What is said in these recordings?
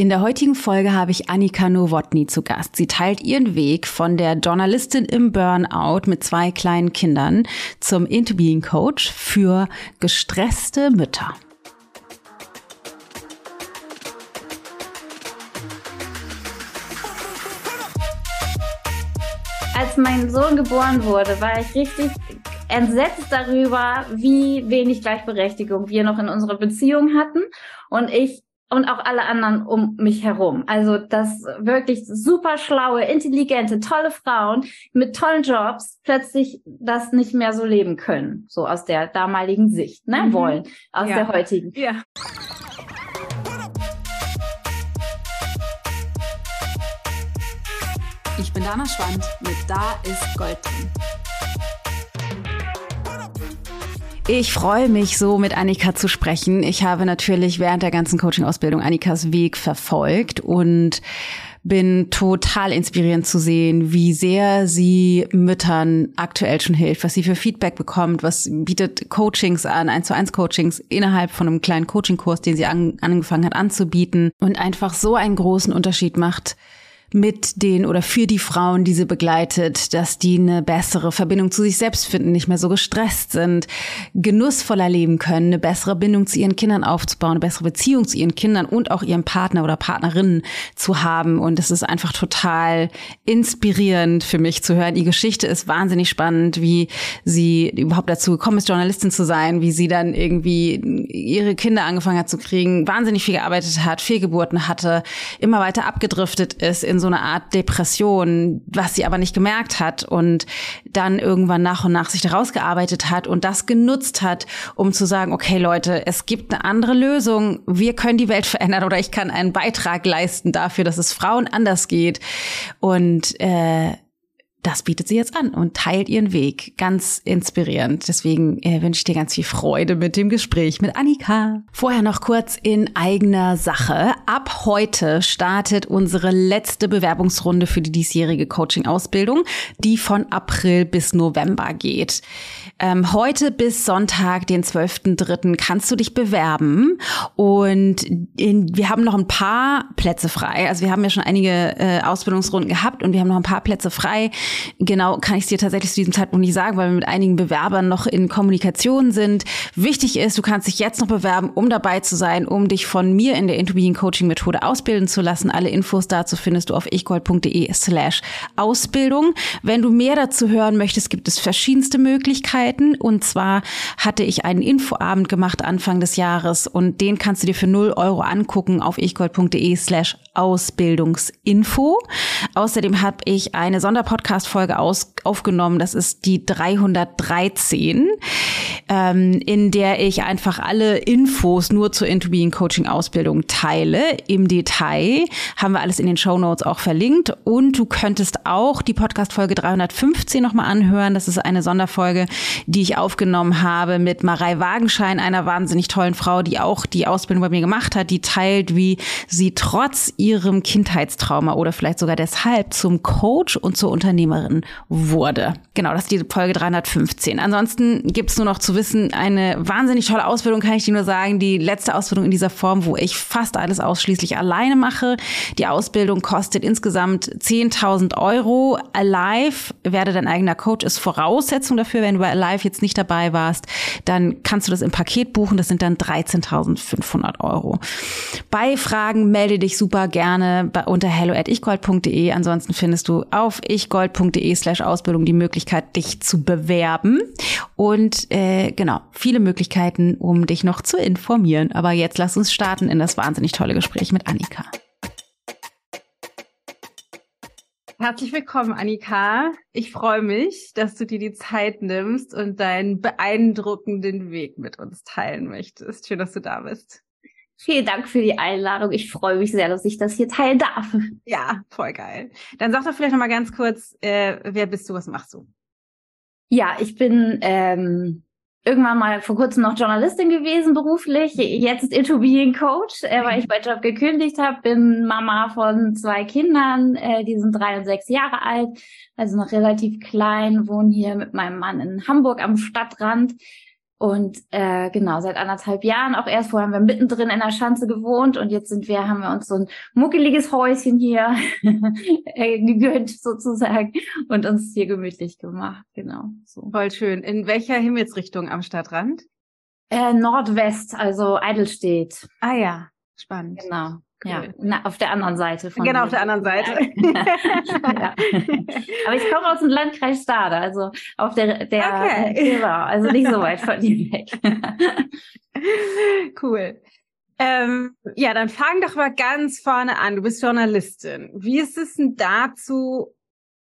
In der heutigen Folge habe ich Annika Nowotny zu Gast. Sie teilt ihren Weg von der Journalistin im Burnout mit zwei kleinen Kindern zum Into Being Coach für gestresste Mütter. Als mein Sohn geboren wurde, war ich richtig entsetzt darüber, wie wenig Gleichberechtigung wir noch in unserer Beziehung hatten und ich und auch alle anderen um mich herum. Also dass wirklich super schlaue, intelligente, tolle Frauen mit tollen Jobs plötzlich das nicht mehr so leben können, so aus der damaligen Sicht, ne, mhm. wollen, aus ja. der heutigen. Ja. Ich bin Dana Schwand mit Da ist Gold drin. Ich freue mich so, mit Annika zu sprechen. Ich habe natürlich während der ganzen Coaching-Ausbildung Annikas Weg verfolgt und bin total inspirierend zu sehen, wie sehr sie Müttern aktuell schon hilft, was sie für Feedback bekommt, was bietet Coachings an, eins zu eins Coachings innerhalb von einem kleinen Coaching-Kurs, den sie an, angefangen hat anzubieten und einfach so einen großen Unterschied macht mit den oder für die Frauen, die sie begleitet, dass die eine bessere Verbindung zu sich selbst finden, nicht mehr so gestresst sind, genussvoller leben können, eine bessere Bindung zu ihren Kindern aufzubauen, eine bessere Beziehung zu ihren Kindern und auch ihrem Partner oder Partnerinnen zu haben. Und es ist einfach total inspirierend für mich zu hören. Die Geschichte ist wahnsinnig spannend, wie sie überhaupt dazu gekommen ist, Journalistin zu sein, wie sie dann irgendwie ihre Kinder angefangen hat zu kriegen, wahnsinnig viel gearbeitet hat, Fehlgeburten hatte, immer weiter abgedriftet ist in so eine Art Depression, was sie aber nicht gemerkt hat und dann irgendwann nach und nach sich daraus gearbeitet hat und das genutzt hat, um zu sagen, okay Leute, es gibt eine andere Lösung, wir können die Welt verändern oder ich kann einen Beitrag leisten dafür, dass es Frauen anders geht. Und äh, das bietet sie jetzt an und teilt ihren Weg. Ganz inspirierend. Deswegen äh, wünsche ich dir ganz viel Freude mit dem Gespräch mit Annika. Vorher noch kurz in eigener Sache. Ab heute startet unsere letzte Bewerbungsrunde für die diesjährige Coaching-Ausbildung, die von April bis November geht. Ähm, heute bis Sonntag, den 12.3. kannst du dich bewerben und in, wir haben noch ein paar Plätze frei. Also wir haben ja schon einige äh, Ausbildungsrunden gehabt und wir haben noch ein paar Plätze frei. Genau kann ich es dir tatsächlich zu diesem Zeitpunkt nicht sagen, weil wir mit einigen Bewerbern noch in Kommunikation sind. Wichtig ist, du kannst dich jetzt noch bewerben, um dabei zu sein, um dich von mir in der Intubeing Coaching Methode ausbilden zu lassen. Alle Infos dazu findest du auf ichgold.de slash Ausbildung. Wenn du mehr dazu hören möchtest, gibt es verschiedenste Möglichkeiten. Und zwar hatte ich einen Infoabend gemacht Anfang des Jahres und den kannst du dir für 0 Euro angucken auf ichgold.de slash Ausbildungsinfo. Außerdem habe ich eine Sonderpodcast-Folge aufgenommen. Das ist die 313, ähm, in der ich einfach alle Infos nur zur Into Being Coaching Ausbildung teile. Im Detail haben wir alles in den Show Notes auch verlinkt. Und du könntest auch die Podcast-Folge 315 nochmal anhören. Das ist eine Sonderfolge, die ich aufgenommen habe mit Marei Wagenschein, einer wahnsinnig tollen Frau, die auch die Ausbildung bei mir gemacht hat, die teilt, wie sie trotz ihrem Kindheitstrauma oder vielleicht sogar deshalb zum Coach und zur Unternehmerin wurde. Genau, das ist die Folge 315. Ansonsten gibt's nur noch zu wissen, eine wahnsinnig tolle Ausbildung, kann ich dir nur sagen. Die letzte Ausbildung in dieser Form, wo ich fast alles ausschließlich alleine mache. Die Ausbildung kostet insgesamt 10.000 Euro. Alive, werde dein eigener Coach, ist Voraussetzung dafür. Wenn du bei Alive jetzt nicht dabei warst, dann kannst du das im Paket buchen. Das sind dann 13.500 Euro. Bei Fragen melde dich super gerne unter hello@ichgold.de. Ansonsten findest du auf ichgold.de slash Ausbildung die Möglichkeit, dich zu bewerben. Und äh, genau, viele Möglichkeiten, um dich noch zu informieren. Aber jetzt lass uns starten in das wahnsinnig tolle Gespräch mit Annika. Herzlich willkommen, Annika. Ich freue mich, dass du dir die Zeit nimmst und deinen beeindruckenden Weg mit uns teilen möchtest. Schön, dass du da bist. Vielen Dank für die Einladung. Ich freue mich sehr, dass ich das hier teilen darf. Ja, voll geil. Dann sag doch vielleicht noch mal ganz kurz, äh, wer bist du, was machst du? Ja, ich bin ähm, irgendwann mal vor kurzem noch Journalistin gewesen beruflich. Jetzt Being Coach, äh, weil ich meinen Job gekündigt habe. Bin Mama von zwei Kindern, äh, die sind drei und sechs Jahre alt, also noch relativ klein. Wohne hier mit meinem Mann in Hamburg am Stadtrand Und äh, genau, seit anderthalb Jahren auch erst. Vorher haben wir mittendrin in der Schanze gewohnt und jetzt sind wir, haben wir uns so ein muckeliges Häuschen hier äh, gegönnt sozusagen und uns hier gemütlich gemacht. Genau. So. Voll schön. In welcher Himmelsrichtung am Stadtrand? Äh, Nordwest, also Eidelstedt. Ah ja, spannend. Genau. Cool. Ja, na, auf der anderen Seite von. Genau, auf der anderen Seite. ja. Aber ich komme aus dem Landkreis Stade, also auf der, der, okay. genau, also nicht so weit von dir weg. cool. Ähm, ja, dann fang doch mal ganz vorne an. Du bist Journalistin. Wie ist es denn dazu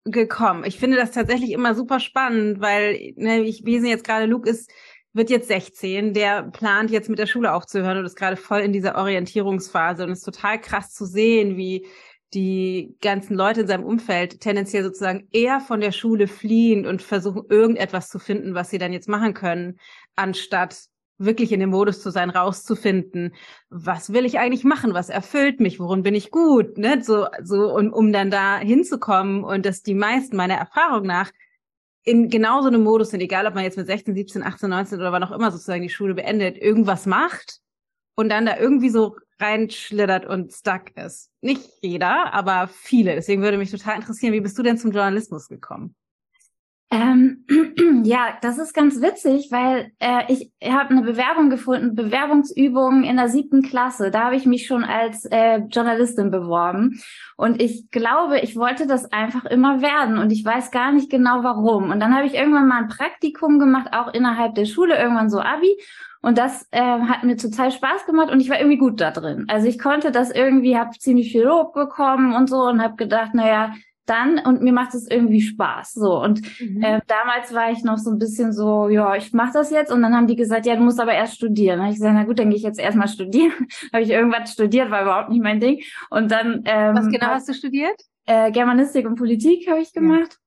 gekommen? Ich finde das tatsächlich immer super spannend, weil ne, ich lese jetzt gerade, Luke ist wird jetzt 16, der plant jetzt mit der Schule aufzuhören und ist gerade voll in dieser Orientierungsphase und ist total krass zu sehen, wie die ganzen Leute in seinem Umfeld tendenziell sozusagen eher von der Schule fliehen und versuchen irgendetwas zu finden, was sie dann jetzt machen können, anstatt wirklich in dem Modus zu sein, rauszufinden, was will ich eigentlich machen, was erfüllt mich, worin bin ich gut, ne? So, so, und um dann da hinzukommen und dass die meisten meiner Erfahrung nach in genau so einem Modus sind, egal ob man jetzt mit 16, 17, 18, 19 oder wann auch immer sozusagen die Schule beendet, irgendwas macht und dann da irgendwie so reinschlittert und stuck ist. Nicht jeder, aber viele. Deswegen würde mich total interessieren, wie bist du denn zum Journalismus gekommen? Ähm, ja, das ist ganz witzig, weil äh, ich habe eine Bewerbung gefunden, Bewerbungsübung in der siebten Klasse. Da habe ich mich schon als äh, Journalistin beworben. Und ich glaube, ich wollte das einfach immer werden. Und ich weiß gar nicht genau warum. Und dann habe ich irgendwann mal ein Praktikum gemacht, auch innerhalb der Schule, irgendwann so Abi. Und das äh, hat mir total Spaß gemacht und ich war irgendwie gut da drin. Also ich konnte das irgendwie, habe ziemlich viel Lob bekommen und so und habe gedacht, naja, dann und mir macht es irgendwie Spaß. So und mhm. äh, damals war ich noch so ein bisschen so, ja, ich mache das jetzt und dann haben die gesagt, ja, du musst aber erst studieren. Habe ich gesagt, na gut, dann gehe ich jetzt erstmal studieren. habe ich irgendwas studiert, war überhaupt nicht mein Ding. Und dann ähm, was genau hast du studiert? Äh, Germanistik und Politik habe ich gemacht.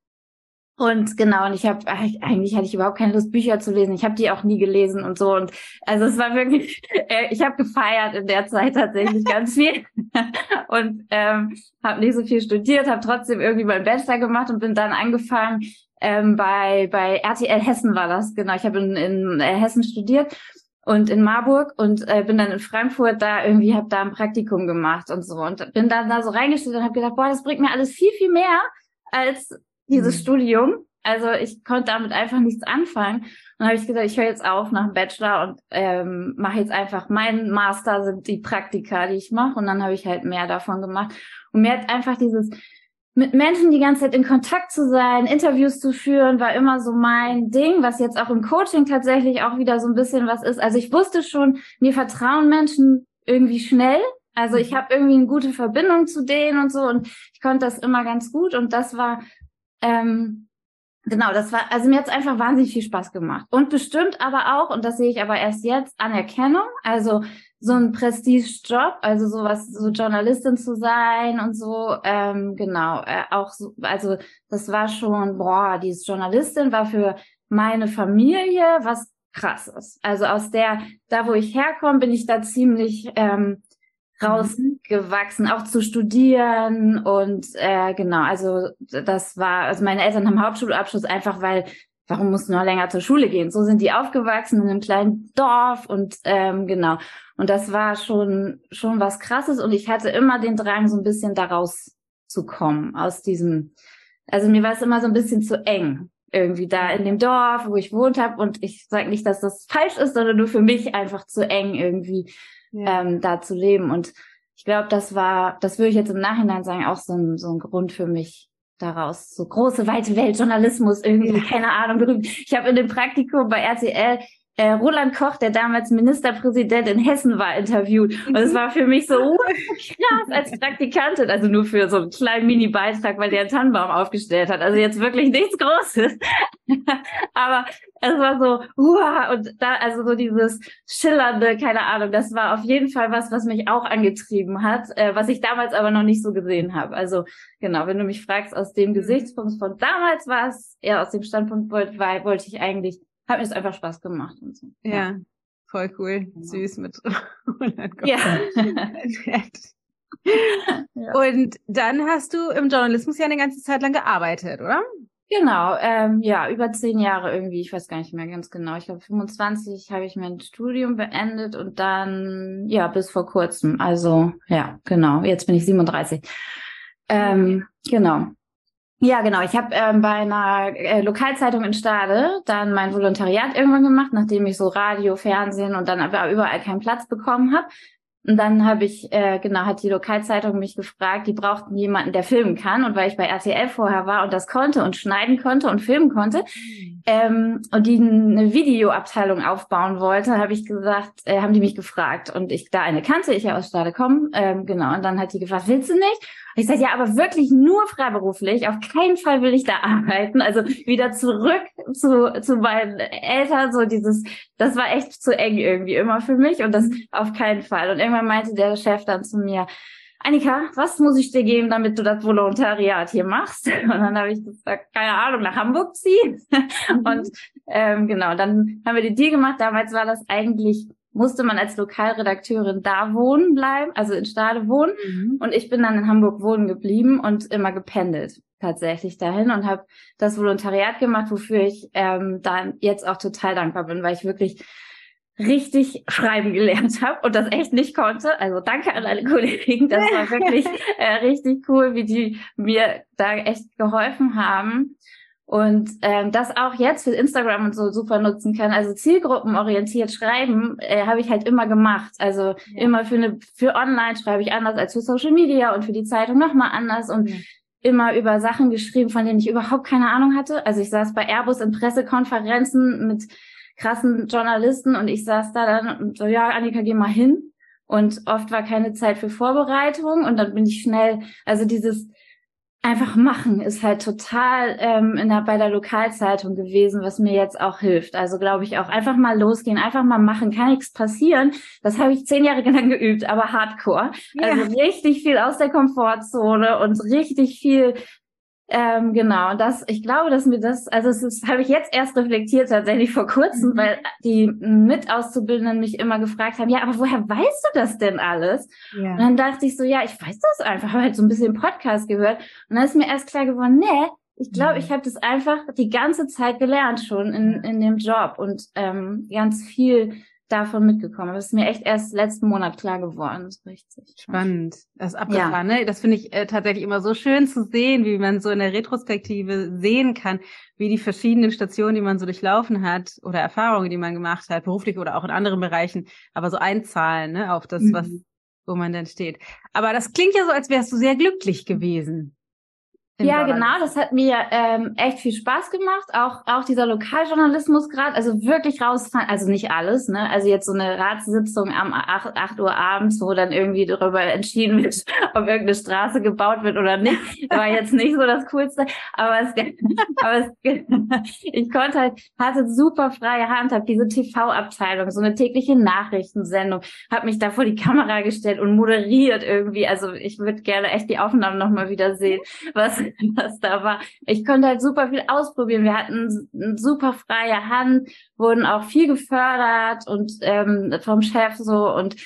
Und genau, und ich habe eigentlich hatte ich überhaupt keine Lust, Bücher zu lesen. Ich habe die auch nie gelesen und so. Und also es war wirklich, äh, ich habe gefeiert in der Zeit tatsächlich ganz viel und ähm, habe nicht so viel studiert, habe trotzdem irgendwie meinen Bachelor gemacht und bin dann angefangen ähm, bei bei RTL Hessen war das genau. Ich habe in, in äh, Hessen studiert und in Marburg und äh, bin dann in Frankfurt da irgendwie habe da ein Praktikum gemacht und so und bin dann da so reingestellt und habe gedacht, boah, das bringt mir alles viel viel mehr als dieses mhm. Studium. Also ich konnte damit einfach nichts anfangen. Und dann habe ich gesagt, ich höre jetzt auf nach dem Bachelor und ähm, mache jetzt einfach mein Master sind die Praktika, die ich mache. Und dann habe ich halt mehr davon gemacht. Und mir hat einfach dieses mit Menschen die ganze Zeit in Kontakt zu sein, Interviews zu führen, war immer so mein Ding, was jetzt auch im Coaching tatsächlich auch wieder so ein bisschen was ist. Also ich wusste schon, mir vertrauen Menschen irgendwie schnell. Also ich mhm. habe irgendwie eine gute Verbindung zu denen und so und ich konnte das immer ganz gut und das war ähm, genau, das war, also mir hat es einfach wahnsinnig viel Spaß gemacht. Und bestimmt aber auch, und das sehe ich aber erst jetzt, Anerkennung, also so ein Prestige-Job, also sowas, so Journalistin zu sein und so, ähm, genau, äh, auch so, also das war schon, boah, dieses Journalistin war für meine Familie was krasses. Also aus der, da wo ich herkomme, bin ich da ziemlich ähm, rausgewachsen, auch zu studieren und äh, genau, also das war, also meine Eltern haben Hauptschulabschluss einfach, weil warum musst du noch länger zur Schule gehen? So sind die aufgewachsen in einem kleinen Dorf und ähm, genau. Und das war schon schon was Krasses und ich hatte immer den Drang, so ein bisschen daraus zu kommen aus diesem. Also mir war es immer so ein bisschen zu eng irgendwie da in dem Dorf, wo ich wohnt habe und ich sage nicht, dass das falsch ist, sondern nur für mich einfach zu eng irgendwie ja. ähm, da zu leben. Und ich glaube, das war, das würde ich jetzt im Nachhinein sagen, auch so ein, so ein Grund für mich daraus. So große, weite Welt, Journalismus, irgendwie, ja. keine Ahnung, berühmt. Ich habe in dem Praktikum bei RTL äh, Roland Koch, der damals Ministerpräsident in Hessen war, interviewt. Und es war für mich so uh, krass als Praktikantin, also nur für so einen kleinen Mini-Beitrag, weil der einen Tannenbaum aufgestellt hat. Also jetzt wirklich nichts Großes. Aber es war so, uh, und da, also so dieses schillernde, keine Ahnung, das war auf jeden Fall was, was mich auch angetrieben hat, äh, was ich damals aber noch nicht so gesehen habe. Also genau, wenn du mich fragst, aus dem Gesichtspunkt von damals war es, eher aus dem Standpunkt wollte, weil, wollte ich eigentlich hat mir es einfach Spaß gemacht und so. Ja, ja. voll cool. Genau. Süß mit ja. ja. Und dann hast du im Journalismus ja eine ganze Zeit lang gearbeitet, oder? Genau, ähm, ja, über zehn Jahre irgendwie, ich weiß gar nicht mehr ganz genau. Ich glaube, 25 habe ich mein Studium beendet und dann, ja, bis vor kurzem. Also, ja, genau, jetzt bin ich 37. Ähm, genau. Ja, genau. Ich habe ähm, bei einer äh, Lokalzeitung in Stade dann mein Volontariat irgendwann gemacht, nachdem ich so Radio, Fernsehen und dann aber überall keinen Platz bekommen habe. Und dann habe ich, äh, genau, hat die Lokalzeitung mich gefragt, die brauchten jemanden, der filmen kann. Und weil ich bei RTL vorher war und das konnte und schneiden konnte und filmen konnte, mhm. ähm, und die eine Videoabteilung aufbauen wollte, habe ich gesagt, äh, haben die mich gefragt. Und ich da eine kannte, ich ja aus Stade komme, ähm, genau. Und dann hat die gefragt, willst du nicht? ich sage, ja, aber wirklich nur freiberuflich. Auf keinen Fall will ich da arbeiten. Also wieder zurück zu, zu meinen Eltern. So dieses, das war echt zu eng irgendwie immer für mich und das auf keinen Fall. Und irgendwann meinte der Chef dann zu mir, Annika, was muss ich dir geben, damit du das Volontariat hier machst? Und dann habe ich gesagt, keine Ahnung, nach Hamburg ziehen. Mhm. Und ähm, genau, dann haben wir den Deal gemacht. Damals war das eigentlich musste man als Lokalredakteurin da wohnen bleiben, also in Stade wohnen. Mhm. Und ich bin dann in Hamburg wohnen geblieben und immer gependelt tatsächlich dahin und habe das Volontariat gemacht, wofür ich ähm, dann jetzt auch total dankbar bin, weil ich wirklich richtig schreiben gelernt habe und das echt nicht konnte. Also danke an alle Kollegen, das war wirklich äh, richtig cool, wie die mir da echt geholfen haben und ähm, das auch jetzt für Instagram und so super nutzen kann. Also zielgruppenorientiert schreiben äh, habe ich halt immer gemacht. Also ja. immer für eine für online schreibe ich anders als für Social Media und für die Zeitung nochmal anders und ja. immer über Sachen geschrieben, von denen ich überhaupt keine Ahnung hatte. Also ich saß bei Airbus in Pressekonferenzen mit krassen Journalisten und ich saß da dann und so, ja, Annika, geh mal hin. Und oft war keine Zeit für Vorbereitung und dann bin ich schnell, also dieses einfach machen ist halt total ähm, in der, bei der Lokalzeitung gewesen, was mir jetzt auch hilft. Also glaube ich auch einfach mal losgehen, einfach mal machen, kann nichts passieren. Das habe ich zehn Jahre lang geübt, aber hardcore. Ja. Also richtig viel aus der Komfortzone und richtig viel ähm, genau, das, ich glaube, dass mir das, also das habe ich jetzt erst reflektiert tatsächlich vor kurzem, mhm. weil die Mitauszubildenden mich immer gefragt haben, ja, aber woher weißt du das denn alles? Ja. Und dann dachte ich so, ja, ich weiß das einfach, habe halt so ein bisschen Podcast gehört und dann ist mir erst klar geworden, nee, ich glaube, mhm. ich habe das einfach die ganze Zeit gelernt schon in, in dem Job und ähm, ganz viel davon mitgekommen. Das ist mir echt erst letzten Monat klar geworden. Das ist richtig spannend. Das ist abgefahren, ja. ne? Das finde ich äh, tatsächlich immer so schön zu sehen, wie man so in der Retrospektive sehen kann, wie die verschiedenen Stationen, die man so durchlaufen hat oder Erfahrungen, die man gemacht hat, beruflich oder auch in anderen Bereichen, aber so einzahlen, ne, auf das, mhm. was, wo man dann steht. Aber das klingt ja so, als wärst du sehr glücklich gewesen. Ja, genau, das hat mir ähm, echt viel Spaß gemacht. Auch, auch dieser Lokaljournalismus gerade, also wirklich rausfahren, also nicht alles, ne? Also jetzt so eine Ratssitzung am 8, 8 Uhr abends, wo dann irgendwie darüber entschieden wird, ob irgendeine Straße gebaut wird oder nicht, war jetzt nicht so das Coolste. Aber es, aber es, ich konnte halt, hatte super freie Hand, habe diese TV-Abteilung, so eine tägliche Nachrichtensendung, habe mich da vor die Kamera gestellt und moderiert irgendwie. Also ich würde gerne echt die Aufnahmen nochmal wieder sehen, was was da war. Ich konnte halt super viel ausprobieren. Wir hatten eine super freie Hand, wurden auch viel gefördert und ähm, vom Chef so und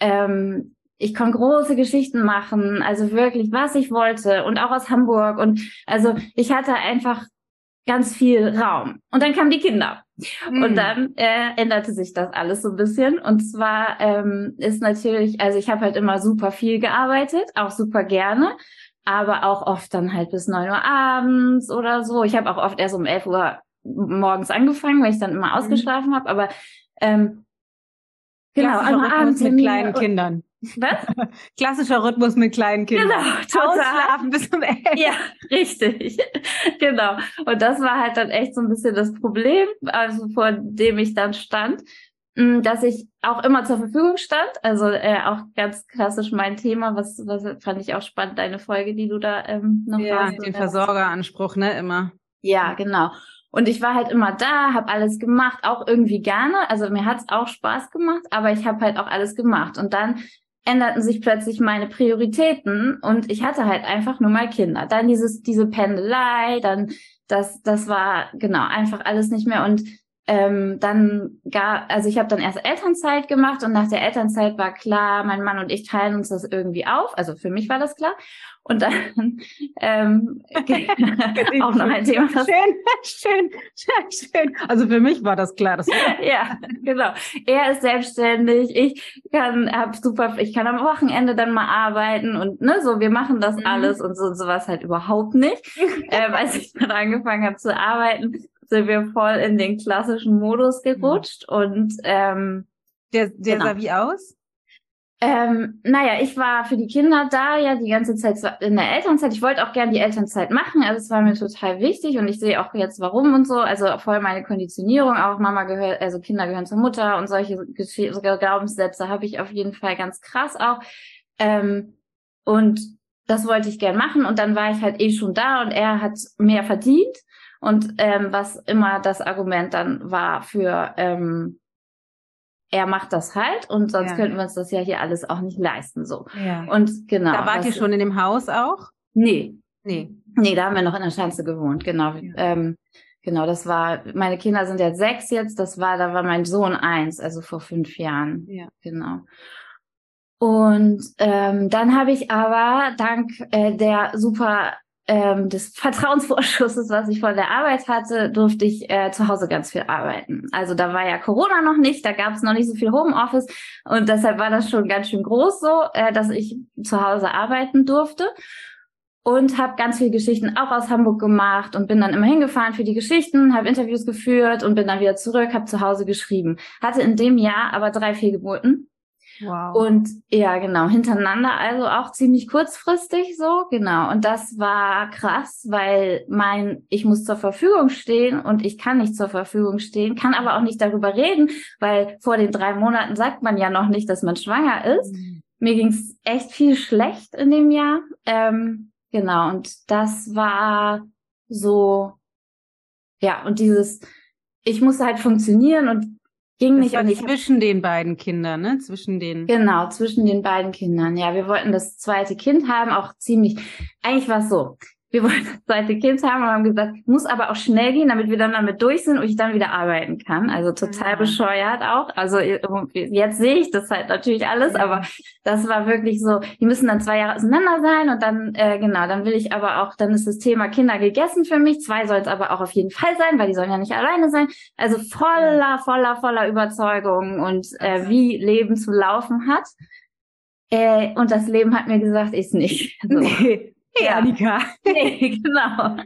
ähm, ich konnte große Geschichten machen, also wirklich, was ich wollte und auch aus Hamburg und also ich hatte einfach ganz viel Raum. Und dann kamen die Kinder. Mhm. Und dann äh, änderte sich das alles so ein bisschen. Und zwar ähm, ist natürlich, also ich habe halt immer super viel gearbeitet, auch super gerne aber auch oft dann halt bis neun Uhr abends oder so. Ich habe auch oft erst um elf Uhr morgens angefangen, weil ich dann immer mhm. ausgeschlafen mhm. habe. Aber ähm, genau, einmal abends mit kleinen Kindern. Was? Klassischer Rhythmus mit kleinen Kindern. Genau, total. Ausschlafen bis um elf. Ja, richtig. genau. Und das war halt dann echt so ein bisschen das Problem, also vor dem ich dann stand. Mm, dass ich auch immer zur Verfügung stand. Also äh, auch ganz klassisch mein Thema, was, was fand ich auch spannend, deine Folge, die du da ähm, noch Ja, hast, den Versorgeranspruch, ne, immer. Ja, genau. Und ich war halt immer da, habe alles gemacht, auch irgendwie gerne. Also mir hat's auch Spaß gemacht, aber ich habe halt auch alles gemacht. Und dann änderten sich plötzlich meine Prioritäten und ich hatte halt einfach nur mal Kinder. Dann dieses, diese Pendelei, dann das, das war genau einfach alles nicht mehr. Und ähm, dann gar, also ich habe dann erst Elternzeit gemacht und nach der Elternzeit war klar, mein Mann und ich teilen uns das irgendwie auf. Also für mich war das klar. Und dann ähm, auch noch ein Thema. Schön, schön, schön, schön. Also für mich war das klar. Das ja, genau. Er ist selbstständig. Ich kann, hab super, ich kann am Wochenende dann mal arbeiten und ne, so. Wir machen das mhm. alles und so sowas halt überhaupt nicht. ähm, als ich dann angefangen habe zu arbeiten, sind wir voll in den klassischen Modus gerutscht mhm. und ähm, der, der genau. sah wie aus? Ähm, naja, ich war für die Kinder da, ja, die ganze Zeit in der Elternzeit. Ich wollte auch gerne die Elternzeit machen, also es war mir total wichtig und ich sehe auch jetzt warum und so. Also voll meine Konditionierung, auch Mama gehört, also Kinder gehören zur Mutter und solche Glaubenssätze habe ich auf jeden Fall ganz krass auch. Ähm, und das wollte ich gern machen und dann war ich halt eh schon da und er hat mehr verdient. Und ähm, was immer das Argument dann war für ähm, er macht das halt und sonst ja. könnten wir uns das ja hier alles auch nicht leisten so. Ja. Und genau. Da wart ihr schon in dem Haus auch? Nee. Nee. Nee, da haben wir noch in der Schanze gewohnt, genau. Ja. Ähm, genau, das war, meine Kinder sind jetzt sechs jetzt, das war, da war mein Sohn eins, also vor fünf Jahren. Ja. Genau. Und ähm, dann habe ich aber dank äh, der super ähm, des Vertrauensvorschusses, was ich von der Arbeit hatte, durfte ich äh, zu Hause ganz viel arbeiten. Also da war ja Corona noch nicht, da gab es noch nicht so viel Homeoffice und deshalb war das schon ganz schön groß so, äh, dass ich zu Hause arbeiten durfte und habe ganz viele Geschichten auch aus Hamburg gemacht und bin dann immer hingefahren für die Geschichten, habe Interviews geführt und bin dann wieder zurück, habe zu Hause geschrieben. Hatte in dem Jahr aber drei Fehlgeburten Wow. Und ja, genau, hintereinander, also auch ziemlich kurzfristig so, genau. Und das war krass, weil mein, ich muss zur Verfügung stehen und ich kann nicht zur Verfügung stehen, kann aber auch nicht darüber reden, weil vor den drei Monaten sagt man ja noch nicht, dass man schwanger ist. Mhm. Mir ging's echt viel schlecht in dem Jahr. Ähm, genau, und das war so, ja, und dieses, ich musste halt funktionieren und ging das nicht. War zwischen den beiden Kindern, ne? Zwischen den. Genau, zwischen den beiden Kindern. Ja, wir wollten das zweite Kind haben, auch ziemlich. Eigentlich war es so wir wollen das zweite Kind haben und haben gesagt, muss aber auch schnell gehen, damit wir dann damit durch sind und ich dann wieder arbeiten kann. Also total ja. bescheuert auch. Also jetzt sehe ich das halt natürlich alles, ja. aber das war wirklich so, die müssen dann zwei Jahre auseinander sein und dann, äh, genau, dann will ich aber auch, dann ist das Thema Kinder gegessen für mich. Zwei soll es aber auch auf jeden Fall sein, weil die sollen ja nicht alleine sein. Also voller, voller, voller Überzeugung und äh, wie Leben zu laufen hat. Äh, und das Leben hat mir gesagt, ist nicht. So. Nee. Ja. Annika. Nee, genau.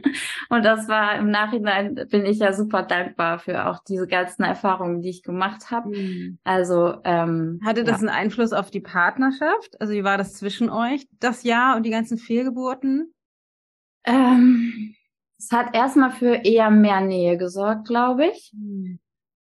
Und das war im Nachhinein, bin ich ja super dankbar für auch diese ganzen Erfahrungen, die ich gemacht habe. Mhm. Also ähm, hatte das ja. einen Einfluss auf die Partnerschaft? Also wie war das zwischen euch das Jahr und die ganzen Fehlgeburten? Ähm, es hat erstmal für eher mehr Nähe gesorgt, glaube ich. Mhm.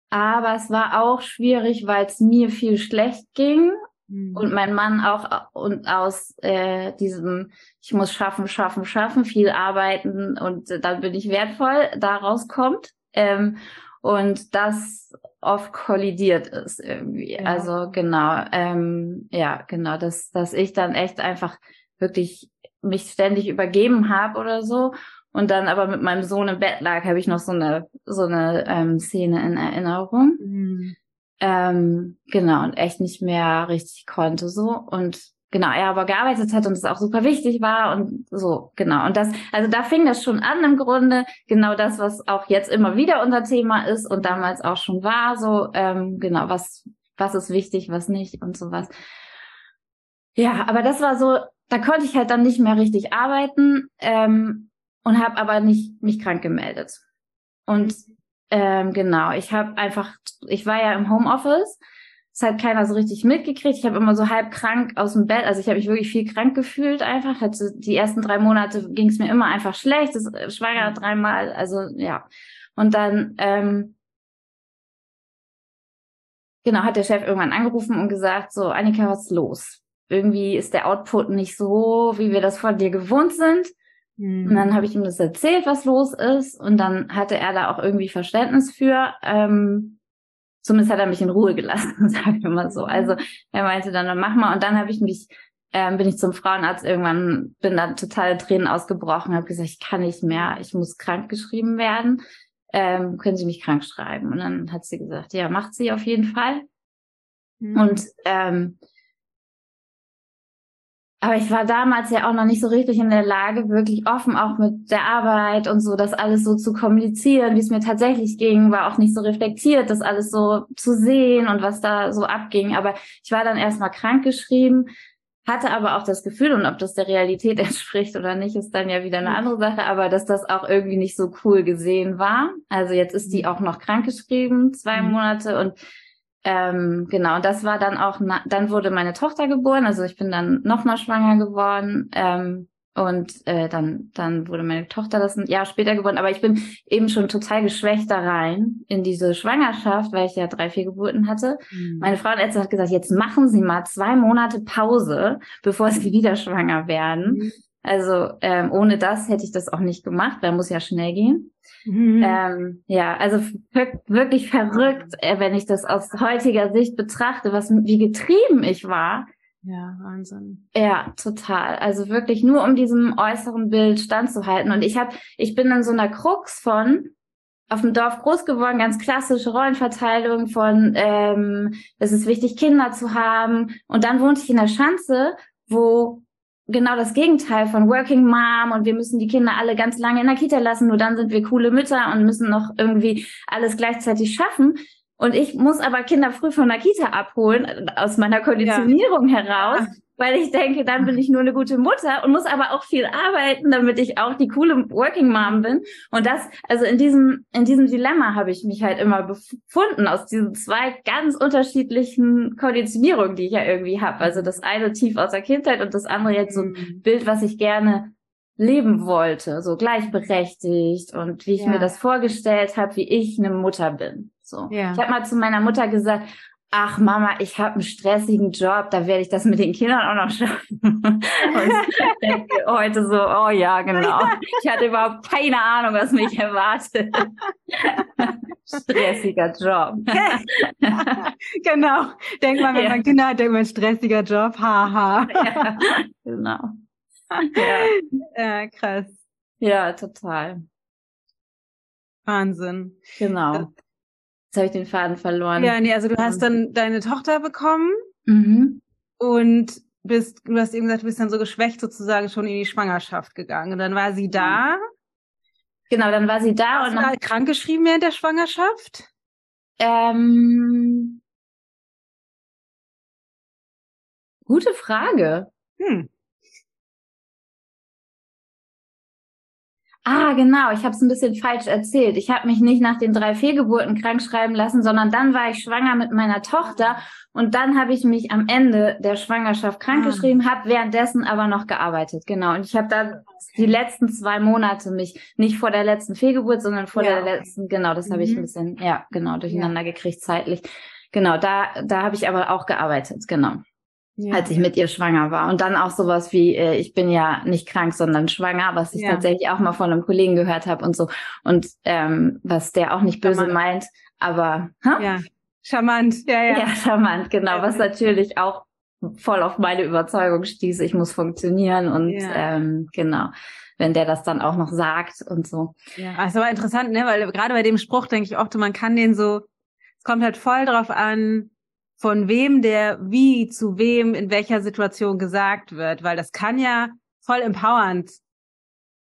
Aber es war auch schwierig, weil es mir viel schlecht ging Mhm. Und mein Mann auch und aus äh, diesem, ich muss schaffen, schaffen, schaffen, viel arbeiten und äh, dann bin ich wertvoll, daraus kommt. Ähm, und das oft kollidiert ist irgendwie. Ja. Also genau, ähm, ja, genau, dass, dass ich dann echt einfach wirklich mich ständig übergeben habe oder so. Und dann aber mit meinem Sohn im Bett lag, habe ich noch so eine so eine ähm, Szene in Erinnerung. Mhm. Ähm, genau, und echt nicht mehr richtig konnte so. Und genau, er aber gearbeitet hat und es auch super wichtig war und so, genau. Und das, also da fing das schon an im Grunde, genau das, was auch jetzt immer wieder unser Thema ist und damals auch schon war, so, ähm, genau, was, was ist wichtig, was nicht und sowas. Ja, aber das war so, da konnte ich halt dann nicht mehr richtig arbeiten ähm, und habe aber nicht mich krank gemeldet. Und ähm, genau, ich habe einfach, ich war ja im Homeoffice, es hat keiner so richtig mitgekriegt. Ich habe immer so halb krank aus dem Bett, also ich habe mich wirklich viel krank gefühlt einfach. Hatte die ersten drei Monate ging es mir immer einfach schlecht, das äh, schwanger dreimal, also ja. Und dann ähm, genau hat der Chef irgendwann angerufen und gesagt, so Annika, was ist los? Irgendwie ist der Output nicht so, wie wir das von dir gewohnt sind. Mhm. Und dann habe ich ihm das erzählt, was los ist. Und dann hatte er da auch irgendwie Verständnis für. Ähm, zumindest hat er mich in Ruhe gelassen, sage ich mal so. Also er meinte dann, dann mach mal. Und dann habe ich mich, ähm, bin ich zum Frauenarzt irgendwann, bin da total Tränen ausgebrochen, habe gesagt, ich kann nicht mehr, ich muss krank geschrieben werden. ähm, können Sie mich krank schreiben? Und dann hat sie gesagt, ja, macht sie auf jeden Fall. Mhm. Und ähm, aber ich war damals ja auch noch nicht so richtig in der Lage, wirklich offen auch mit der Arbeit und so, das alles so zu kommunizieren, wie es mir tatsächlich ging, war auch nicht so reflektiert, das alles so zu sehen und was da so abging. Aber ich war dann erstmal krank geschrieben, hatte aber auch das Gefühl, und ob das der Realität entspricht oder nicht, ist dann ja wieder eine andere Sache, aber dass das auch irgendwie nicht so cool gesehen war. Also jetzt ist die mhm. auch noch krank geschrieben, zwei mhm. Monate und ähm, genau, das war dann auch, dann wurde meine Tochter geboren, also ich bin dann nochmal schwanger geworden. Ähm, und äh, dann, dann wurde meine Tochter das ein Jahr später geboren. Aber ich bin eben schon total geschwächt da rein in diese Schwangerschaft, weil ich ja drei, vier Geburten hatte. Mhm. Meine Frauenärztin hat gesagt, jetzt machen Sie mal zwei Monate Pause, bevor Sie wieder schwanger werden. Mhm. Also ähm, ohne das hätte ich das auch nicht gemacht, weil muss ja schnell gehen. Mhm. Ähm, ja, also wirklich verrückt, äh, wenn ich das aus heutiger Sicht betrachte, was wie getrieben ich war. Ja, Wahnsinn. Ja, total. Also wirklich nur um diesem äußeren Bild standzuhalten. Und ich habe, ich bin in so einer Krux von auf dem Dorf groß geworden, ganz klassische Rollenverteilung von ähm, es ist wichtig, Kinder zu haben. Und dann wohnte ich in der Schanze, wo genau das Gegenteil von Working Mom und wir müssen die Kinder alle ganz lange in der Kita lassen, nur dann sind wir coole Mütter und müssen noch irgendwie alles gleichzeitig schaffen. Und ich muss aber Kinder früh von der Kita abholen, aus meiner Konditionierung ja. heraus, weil ich denke, dann bin ich nur eine gute Mutter und muss aber auch viel arbeiten, damit ich auch die coole Working Mom bin. Und das, also in diesem, in diesem Dilemma habe ich mich halt immer befunden aus diesen zwei ganz unterschiedlichen Konditionierungen, die ich ja irgendwie habe. Also das eine tief aus der Kindheit und das andere jetzt so ein mhm. Bild, was ich gerne leben wollte, so gleichberechtigt und wie ich ja. mir das vorgestellt habe, wie ich eine Mutter bin. So. Ja. Ich habe mal zu meiner Mutter gesagt, ach Mama, ich habe einen stressigen Job, da werde ich das mit den Kindern auch noch schaffen. Und ich denke heute so, oh ja, genau. Ich hatte überhaupt keine Ahnung, was mich erwartet. stressiger Job. genau. Denkt man, wenn ja. man Kinder hat, denkt man stressiger Job, haha. ja, genau. Ja. ja, krass. Ja, total. Wahnsinn. Genau. Jetzt habe ich den Faden verloren. Ja, nee, also du hast dann deine Tochter bekommen mhm. und bist, du hast eben gesagt, du bist dann so geschwächt sozusagen schon in die Schwangerschaft gegangen. Und dann war sie da. Genau, dann war sie da hast und du krank geschrieben während der Schwangerschaft? Ähm, gute Frage. Hm. Ah, genau, ich habe es ein bisschen falsch erzählt. Ich habe mich nicht nach den drei Fehlgeburten krank schreiben lassen, sondern dann war ich schwanger mit meiner Tochter und dann habe ich mich am Ende der Schwangerschaft krankgeschrieben, ah. habe währenddessen aber noch gearbeitet. Genau, und ich habe dann die letzten zwei Monate mich nicht vor der letzten Fehlgeburt, sondern vor ja, der letzten, genau, das mhm. habe ich ein bisschen, ja, genau, durcheinander ja. gekriegt zeitlich. Genau, da da habe ich aber auch gearbeitet, genau ja. als ich mit ihr schwanger war. Und dann auch sowas wie, äh, ich bin ja nicht krank, sondern schwanger, was ich ja. tatsächlich auch mal von einem Kollegen gehört habe und so. Und ähm, was der auch nicht böse charmant. meint, aber ha? ja, charmant, ja, ja. Ja, charmant, genau. Was natürlich auch voll auf meine Überzeugung stieß, ich muss funktionieren und ja. ähm, genau wenn der das dann auch noch sagt und so. Ja, also war interessant, ne? Weil gerade bei dem Spruch denke ich oft, man kann den so, es kommt halt voll drauf an, von wem der wie zu wem in welcher Situation gesagt wird, weil das kann ja voll empowernd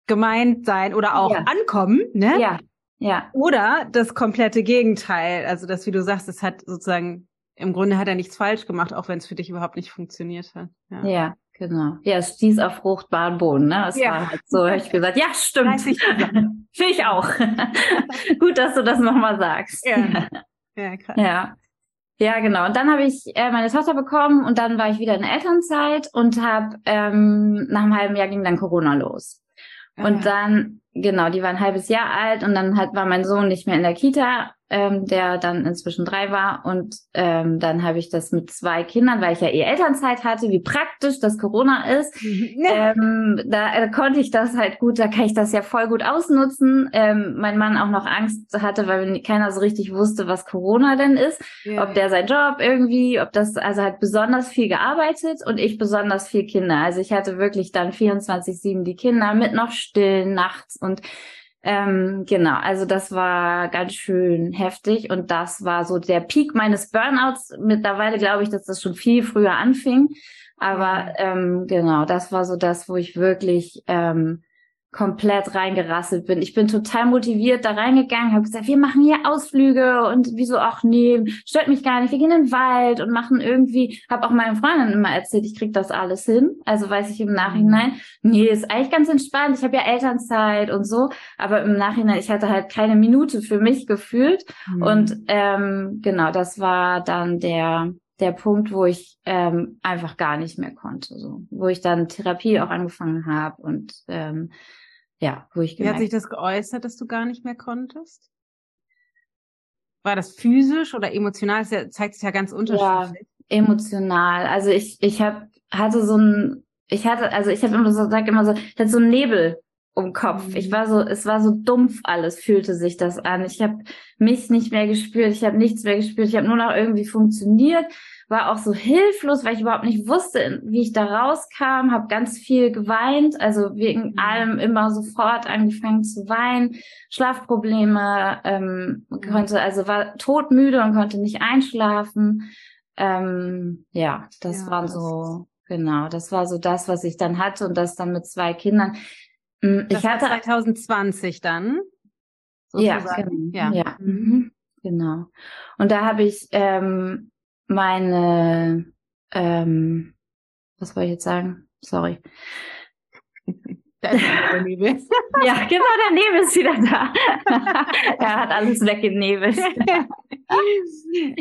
gemeint sein oder auch ja. ankommen, ne? Ja. Ja. Oder das komplette Gegenteil, also das, wie du sagst, es hat sozusagen im Grunde hat er nichts falsch gemacht, auch wenn es für dich überhaupt nicht funktioniert hat. Ja, ja genau. Ja, es stieß auf fruchtbaren Boden, ne? Es ja. war halt so, hab ich gesagt, ja, stimmt. Finde ich auch. Gut, dass du das nochmal sagst. Ja. Ja, krass. Ja. Ja, genau. Und dann habe ich äh, meine Tochter bekommen und dann war ich wieder in der Elternzeit und habe ähm, nach einem halben Jahr ging dann Corona los. Und ja. dann, genau, die war ein halbes Jahr alt und dann hat, war mein Sohn nicht mehr in der Kita ähm, der dann inzwischen drei war. Und ähm, dann habe ich das mit zwei Kindern, weil ich ja eh Elternzeit hatte, wie praktisch das Corona ist. Mhm. Ja. Ähm, da äh, konnte ich das halt gut, da kann ich das ja voll gut ausnutzen. Ähm, mein Mann auch noch Angst hatte, weil keiner so richtig wusste, was Corona denn ist. Ja. Ob der sein Job irgendwie, ob das, also hat besonders viel gearbeitet und ich besonders viel Kinder. Also ich hatte wirklich dann 24-7 die Kinder mit noch stillen nachts und Ähm, genau, also das war ganz schön heftig und das war so der Peak meines Burnouts. Mittlerweile glaube ich, dass das schon viel früher anfing. Aber ähm, genau, das war so das, wo ich wirklich ähm, komplett reingerasselt bin. Ich bin total motiviert da reingegangen, habe gesagt, wir machen hier Ausflüge und wieso auch nee, stört mich gar nicht. Wir gehen in den Wald und machen irgendwie, habe auch meinen Freunden immer erzählt, ich krieg das alles hin. Also weiß ich im Nachhinein, nee, ist eigentlich ganz entspannt. Ich habe ja Elternzeit und so, aber im Nachhinein, ich hatte halt keine Minute für mich gefühlt. Mhm. Und ähm, genau, das war dann der der Punkt, wo ich ähm, einfach gar nicht mehr konnte, so wo ich dann Therapie auch angefangen habe und ähm, ja, wo ich gemerkt, Wie hat sich das geäußert, dass du gar nicht mehr konntest? War das physisch oder emotional? Das zeigt sich ja ganz unterschiedlich. Ja, emotional. Also ich, ich hab, hatte so ein, ich hatte, also ich habe immer so, sag immer so, ich hatte so einen Nebel um Kopf. Mhm. Ich war so, es war so dumpf alles, fühlte sich das an. Ich habe mich nicht mehr gespürt, ich habe nichts mehr gespürt, ich habe nur noch irgendwie funktioniert war auch so hilflos, weil ich überhaupt nicht wusste, wie ich da rauskam, habe ganz viel geweint, also wegen mhm. allem immer sofort angefangen zu weinen, Schlafprobleme, ähm, mhm. konnte, also war todmüde und konnte nicht einschlafen. Ähm, ja, das ja, war so, genau, das war so das, was ich dann hatte und das dann mit zwei Kindern. Ich das hatte 2020 dann. Sozusagen. Ja, genau. ja. ja. Mhm. Genau. Und da habe ich ähm, meine, ähm, was wollte ich jetzt sagen? Sorry. Der Nebel. ja, genau, der Nebel ist wieder da. er hat alles weggenebelt.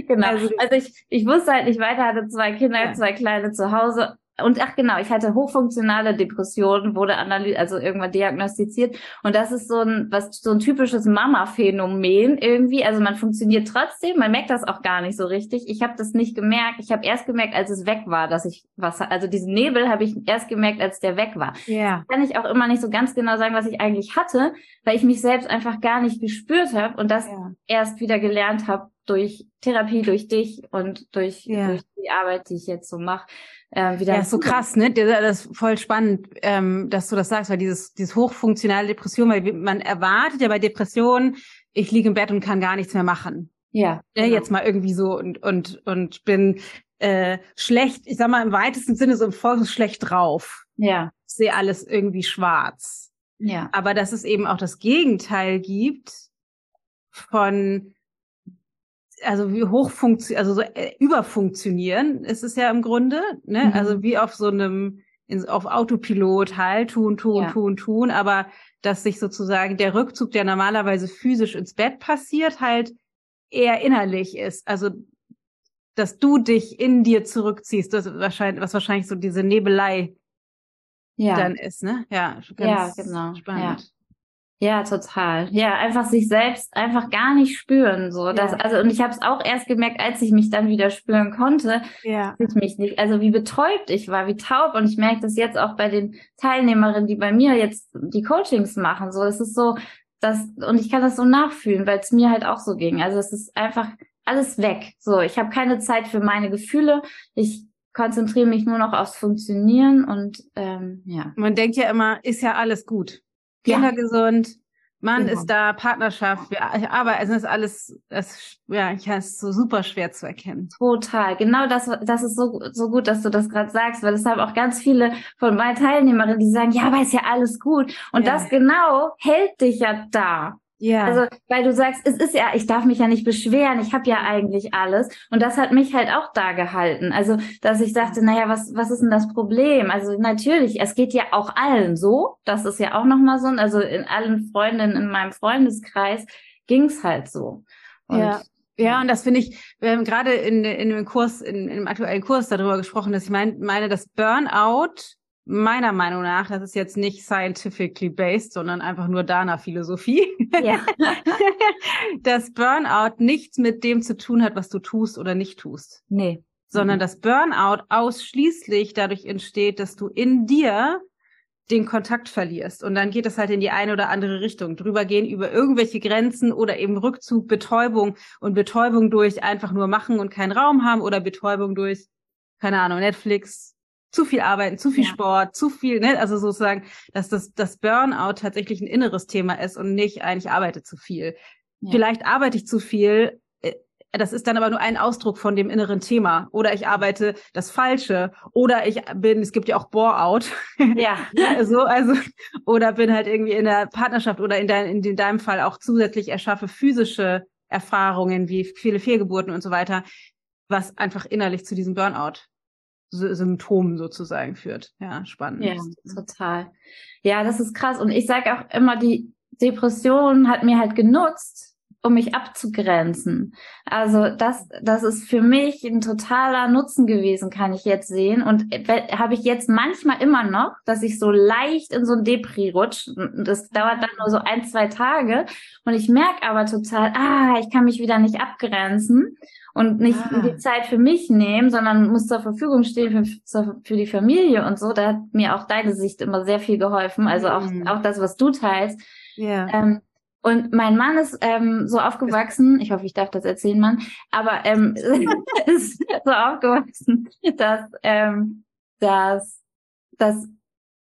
genau. Also, also ich, ich wusste halt nicht weiter, hatte zwei Kinder, ja. zwei Kleine zu Hause und ach genau, ich hatte hochfunktionale Depressionen, wurde analysiert, also irgendwann diagnostiziert. Und das ist so ein, was, so ein typisches Mama-Phänomen irgendwie. Also man funktioniert trotzdem, man merkt das auch gar nicht so richtig. Ich habe das nicht gemerkt. Ich habe erst gemerkt, als es weg war, dass ich was, also diesen Nebel habe ich erst gemerkt, als der weg war. Ja. Yeah. Kann ich auch immer nicht so ganz genau sagen, was ich eigentlich hatte, weil ich mich selbst einfach gar nicht gespürt habe und das yeah. erst wieder gelernt habe durch Therapie, durch dich und durch, yeah. durch die Arbeit, die ich jetzt so mache äh, wieder. Ja, ist so krass, ne? Das ist voll spannend, ähm, dass du das sagst, weil dieses, dieses hochfunktionale Depression, weil man erwartet ja bei Depressionen, ich liege im Bett und kann gar nichts mehr machen. Ja. Ne, genau. Jetzt mal irgendwie so und, und, und bin äh, schlecht, ich sag mal im weitesten Sinne so im Volk schlecht drauf. Ja. Ich sehe alles irgendwie schwarz. Ja. Aber dass es eben auch das Gegenteil gibt von also wie hoch funktioniert, also so äh, überfunktionieren ist es ja im Grunde, ne? Mhm. Also wie auf so einem, in, auf Autopilot halt, tun, tun, ja. tun, tun, aber dass sich sozusagen der Rückzug, der normalerweise physisch ins Bett passiert, halt eher innerlich ist. Also dass du dich in dir zurückziehst, das wahrscheinlich, was wahrscheinlich so diese Nebelei ja. dann ist, ne? Ja, ganz ja, genau. spannend. Ja. Ja, total. Ja, einfach sich selbst einfach gar nicht spüren. So, ja. also und ich habe es auch erst gemerkt, als ich mich dann wieder spüren konnte, ja. ich mich nicht, also wie betäubt ich war, wie taub. Und ich merke das jetzt auch bei den Teilnehmerinnen, die bei mir jetzt die Coachings machen. So, es ist so, das und ich kann das so nachfühlen, weil es mir halt auch so ging. Also es ist einfach alles weg. So, ich habe keine Zeit für meine Gefühle. Ich konzentriere mich nur noch aufs Funktionieren und ähm, ja. Man denkt ja immer, ist ja alles gut. Kinder ja. gesund, Mann genau. ist da, Partnerschaft, wir also das ist alles, das, ja, ich ist so super schwer zu erkennen. Total, genau das, das ist so, so gut, dass du das gerade sagst, weil es haben auch ganz viele von meinen Teilnehmerinnen, die sagen, ja, aber ist ja alles gut. Und ja. das genau hält dich ja da. Ja. Also, weil du sagst, es ist ja, ich darf mich ja nicht beschweren, ich habe ja eigentlich alles. Und das hat mich halt auch da gehalten. Also, dass ich dachte, naja, was, was ist denn das Problem? Also natürlich, es geht ja auch allen so. Das ist ja auch nochmal so. Also in allen Freundinnen in meinem Freundeskreis ging's halt so. Und ja. Ja, und das finde ich, wir haben gerade in, in dem Kurs, in, in dem aktuellen Kurs darüber gesprochen, dass ich mein, meine, dass Burnout meiner Meinung nach, das ist jetzt nicht scientifically based, sondern einfach nur Dana-Philosophie, ja. dass Burnout nichts mit dem zu tun hat, was du tust oder nicht tust. Nee. Sondern mhm. dass Burnout ausschließlich dadurch entsteht, dass du in dir den Kontakt verlierst. Und dann geht es halt in die eine oder andere Richtung. Drüber gehen über irgendwelche Grenzen oder eben Rückzug, Betäubung und Betäubung durch einfach nur machen und keinen Raum haben oder Betäubung durch, keine Ahnung, Netflix, zu viel arbeiten, zu viel ja. Sport, zu viel, ne? also sozusagen, dass das, das Burnout tatsächlich ein inneres Thema ist und nicht ein, ich arbeite zu viel. Ja. Vielleicht arbeite ich zu viel, äh, das ist dann aber nur ein Ausdruck von dem inneren Thema. Oder ich arbeite das Falsche. Oder ich bin, es gibt ja auch Bore-out. Ja. also, also, oder bin halt irgendwie in der Partnerschaft oder in, dein, in deinem Fall auch zusätzlich erschaffe physische Erfahrungen wie viele Fehlgeburten und so weiter, was einfach innerlich zu diesem Burnout Symptomen sozusagen führt. Ja, spannend. Ja, total. Ja, das ist krass. Und ich sage auch immer, die Depression hat mir halt genutzt, um mich abzugrenzen. Also das, das ist für mich ein totaler Nutzen gewesen, kann ich jetzt sehen. Und habe ich jetzt manchmal immer noch, dass ich so leicht in so ein Depri rutsche. Das dauert dann nur so ein, zwei Tage. Und ich merke aber total, ah, ich kann mich wieder nicht abgrenzen und nicht ah. die Zeit für mich nehmen, sondern muss zur Verfügung stehen für, für die Familie und so. Da hat mir auch deine Sicht immer sehr viel geholfen. Also auch, mhm. auch das, was du teilst. Ja. Ähm, und mein Mann ist ähm, so aufgewachsen, ich hoffe, ich darf das erzählen, Mann, aber ähm, ist so aufgewachsen, dass, ähm, dass, dass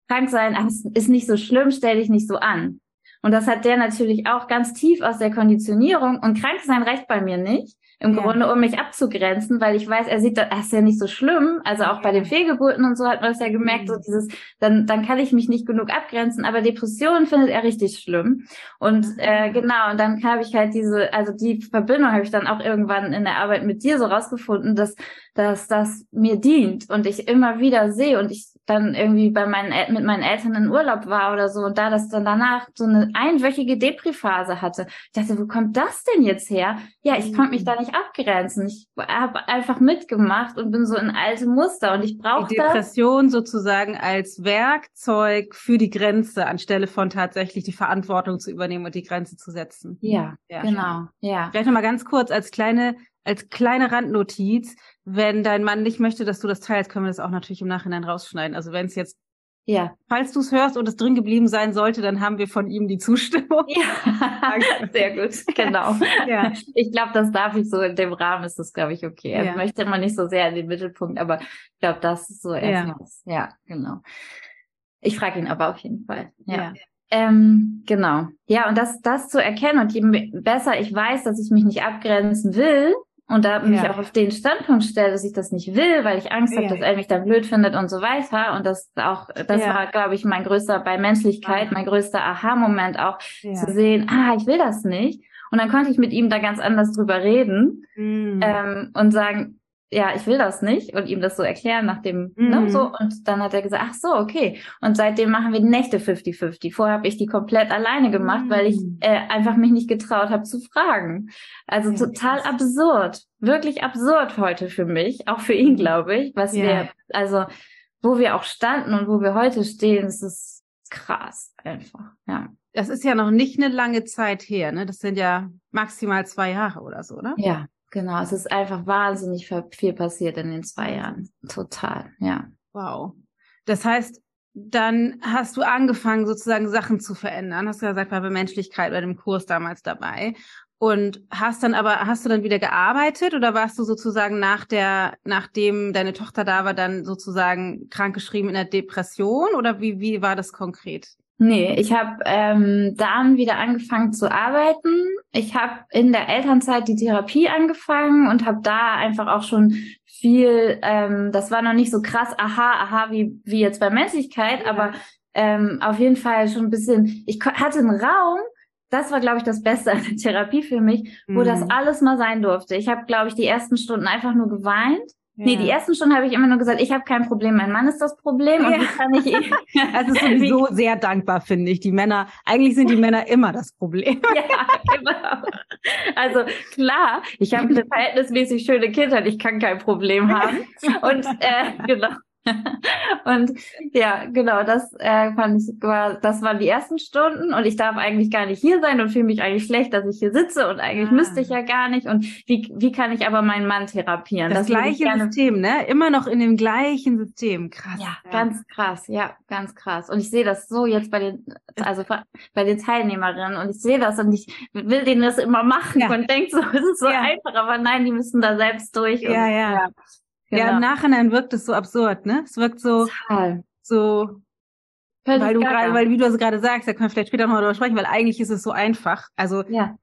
Kranksein ist nicht so schlimm, stell dich nicht so an. Und das hat der natürlich auch ganz tief aus der Konditionierung. Und krank sein reicht bei mir nicht im ja. Grunde, um mich abzugrenzen, weil ich weiß, er sieht, das ist ja nicht so schlimm. Also auch bei den Fehlgeburten und so hat man das ja gemerkt, so mhm. dieses, dann, dann kann ich mich nicht genug abgrenzen, aber Depressionen findet er richtig schlimm. Und äh, genau, und dann habe ich halt diese, also die Verbindung habe ich dann auch irgendwann in der Arbeit mit dir so rausgefunden, dass, dass das mir dient und ich immer wieder sehe und ich dann irgendwie bei meinen El mit meinen Eltern in Urlaub war oder so und da das dann danach so eine einwöchige Depri-Phase hatte. Ich dachte, wo kommt das denn jetzt her? Ja, ich konnte mich da nicht abgrenzen. Ich habe einfach mitgemacht und bin so in alte Muster und ich brauche Die Depression das. sozusagen als Werkzeug für die Grenze anstelle von tatsächlich die Verantwortung zu übernehmen und die Grenze zu setzen. Ja, ja genau. Ja. Vielleicht nochmal ganz kurz als kleine als kleine Randnotiz, wenn dein Mann nicht möchte, dass du das teilst, können wir das auch natürlich im Nachhinein rausschneiden. Also wenn es jetzt, ja, falls du es hörst und es drin geblieben sein sollte, dann haben wir von ihm die Zustimmung. Ja, sehr gut, genau. ja. Ich glaube, das darf ich so in dem Rahmen ist das, glaube ich, okay. Er ja. möchte immer nicht so sehr in den Mittelpunkt, aber ich glaube, das ist so erstmals. Ja. ja, genau. Ich frage ihn aber auf jeden Fall. ja. ja. Ähm, genau. Ja, und das, das zu erkennen und je besser ich weiß, dass ich mich nicht abgrenzen will, und da mich ja. auch auf den Standpunkt stelle, dass ich das nicht will, weil ich Angst ja. habe, dass er mich dann blöd findet und so weiter. Und das auch, das ja. war, glaube ich, mein größter bei Menschlichkeit, mein größter Aha-Moment auch zu sehen, ah, ich will das nicht. Und dann konnte ich mit ihm da ganz anders drüber reden mhm. ähm, und sagen, ja, ich will das nicht und ihm das so erklären nach dem, ne, mhm. ne, so. Und dann hat er gesagt, ach so, okay. Und seitdem machen wir die Nächte 50-50. Vorher habe ich die komplett alleine gemacht, mhm. weil ich mhm. äh, einfach mich nicht getraut habe zu fragen. Also ja, total absurd. Wirklich absurd heute für mich, auch für ihn, mhm. glaube ich, was ja. wir, also wo wir auch standen und wo wir heute stehen, ist es krass einfach, ja. Das ist ja noch nicht eine lange Zeit her, ne? Das sind ja maximal zwei Jahre oder so, oder? Ja, Genau, es ist einfach wahnsinnig viel passiert in den zwei Jahren. Total, ja. Wow. Das heißt, dann hast du angefangen, sozusagen Sachen zu verändern. Hast du gesagt, war bei Menschlichkeit bei dem Kurs damals dabei. Und hast dann aber, hast du dann wieder gearbeitet oder warst du sozusagen nach der, nachdem deine Tochter da war, dann sozusagen krankgeschrieben in der Depression oder wie, wie war das konkret? Nee, ich habe ähm, dann wieder angefangen zu arbeiten. Ich habe in der Elternzeit die Therapie angefangen und habe da einfach auch schon viel, ähm, das war noch nicht so krass, aha, aha, wie, wie jetzt bei Menschlichkeit, ja. aber ähm, auf jeden Fall schon ein bisschen, ich hatte einen Raum, das war, glaube ich, das Beste an der Therapie für mich, wo mhm. das alles mal sein durfte. Ich habe, glaube ich, die ersten Stunden einfach nur geweint ja. Nee, die ersten Stunden habe ich immer nur gesagt, ich habe kein Problem, mein Mann ist das Problem und ja. wie kann ich ihn. Das ist sowieso sehr dankbar, finde ich. Die Männer, eigentlich sind die Männer immer das Problem. Ja, immer. Also klar, ich habe eine verhältnismäßig schöne Kindheit, ich kann kein Problem haben. Und äh, genau. und ja, genau, das äh, fand ich, war, das waren die ersten Stunden und ich darf eigentlich gar nicht hier sein und fühle mich eigentlich schlecht, dass ich hier sitze und eigentlich ah. müsste ich ja gar nicht. Und wie, wie kann ich aber meinen Mann therapieren? Das, das gleiche System, ne? Immer noch in dem gleichen System. Krass. Ja, ja, ganz krass, ja, ganz krass. Und ich sehe das so jetzt bei den, also bei den Teilnehmerinnen und ich sehe das und ich will denen das immer machen ja. und denke so, es ist so ja. einfach, aber nein, die müssen da selbst durch. Und, ja. Ja, im Genau. Nachhinein wirkt es so absurd, ne? Es wirkt so, Total. so, Völlig weil du gerade, weil wie du es gerade sagst, da können wir vielleicht später noch darüber sprechen, weil eigentlich ist es so einfach. Also Ja,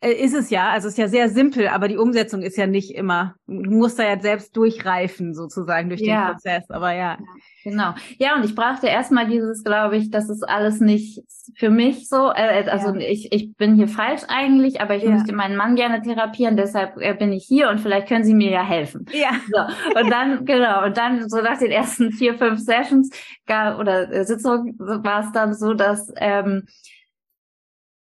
ist es ja, also es ist ja sehr simpel, aber die Umsetzung ist ja nicht immer. Du musst da ja selbst durchreifen, sozusagen, durch Ja. den Prozess. Aber ja. genau. Ja, und ich brauchte erstmal dieses, glaube ich, das ist alles nicht für mich so. Äh, also Ja. ich, ich bin hier falsch eigentlich, aber ich Ja. möchte meinen Mann gerne therapieren, deshalb äh, bin ich hier und vielleicht können Sie mir ja helfen. Ja. So, und dann, genau, und dann so nach den ersten vier, fünf Sessions gar, oder äh, Sitzungen war es dann so, dass, ähm,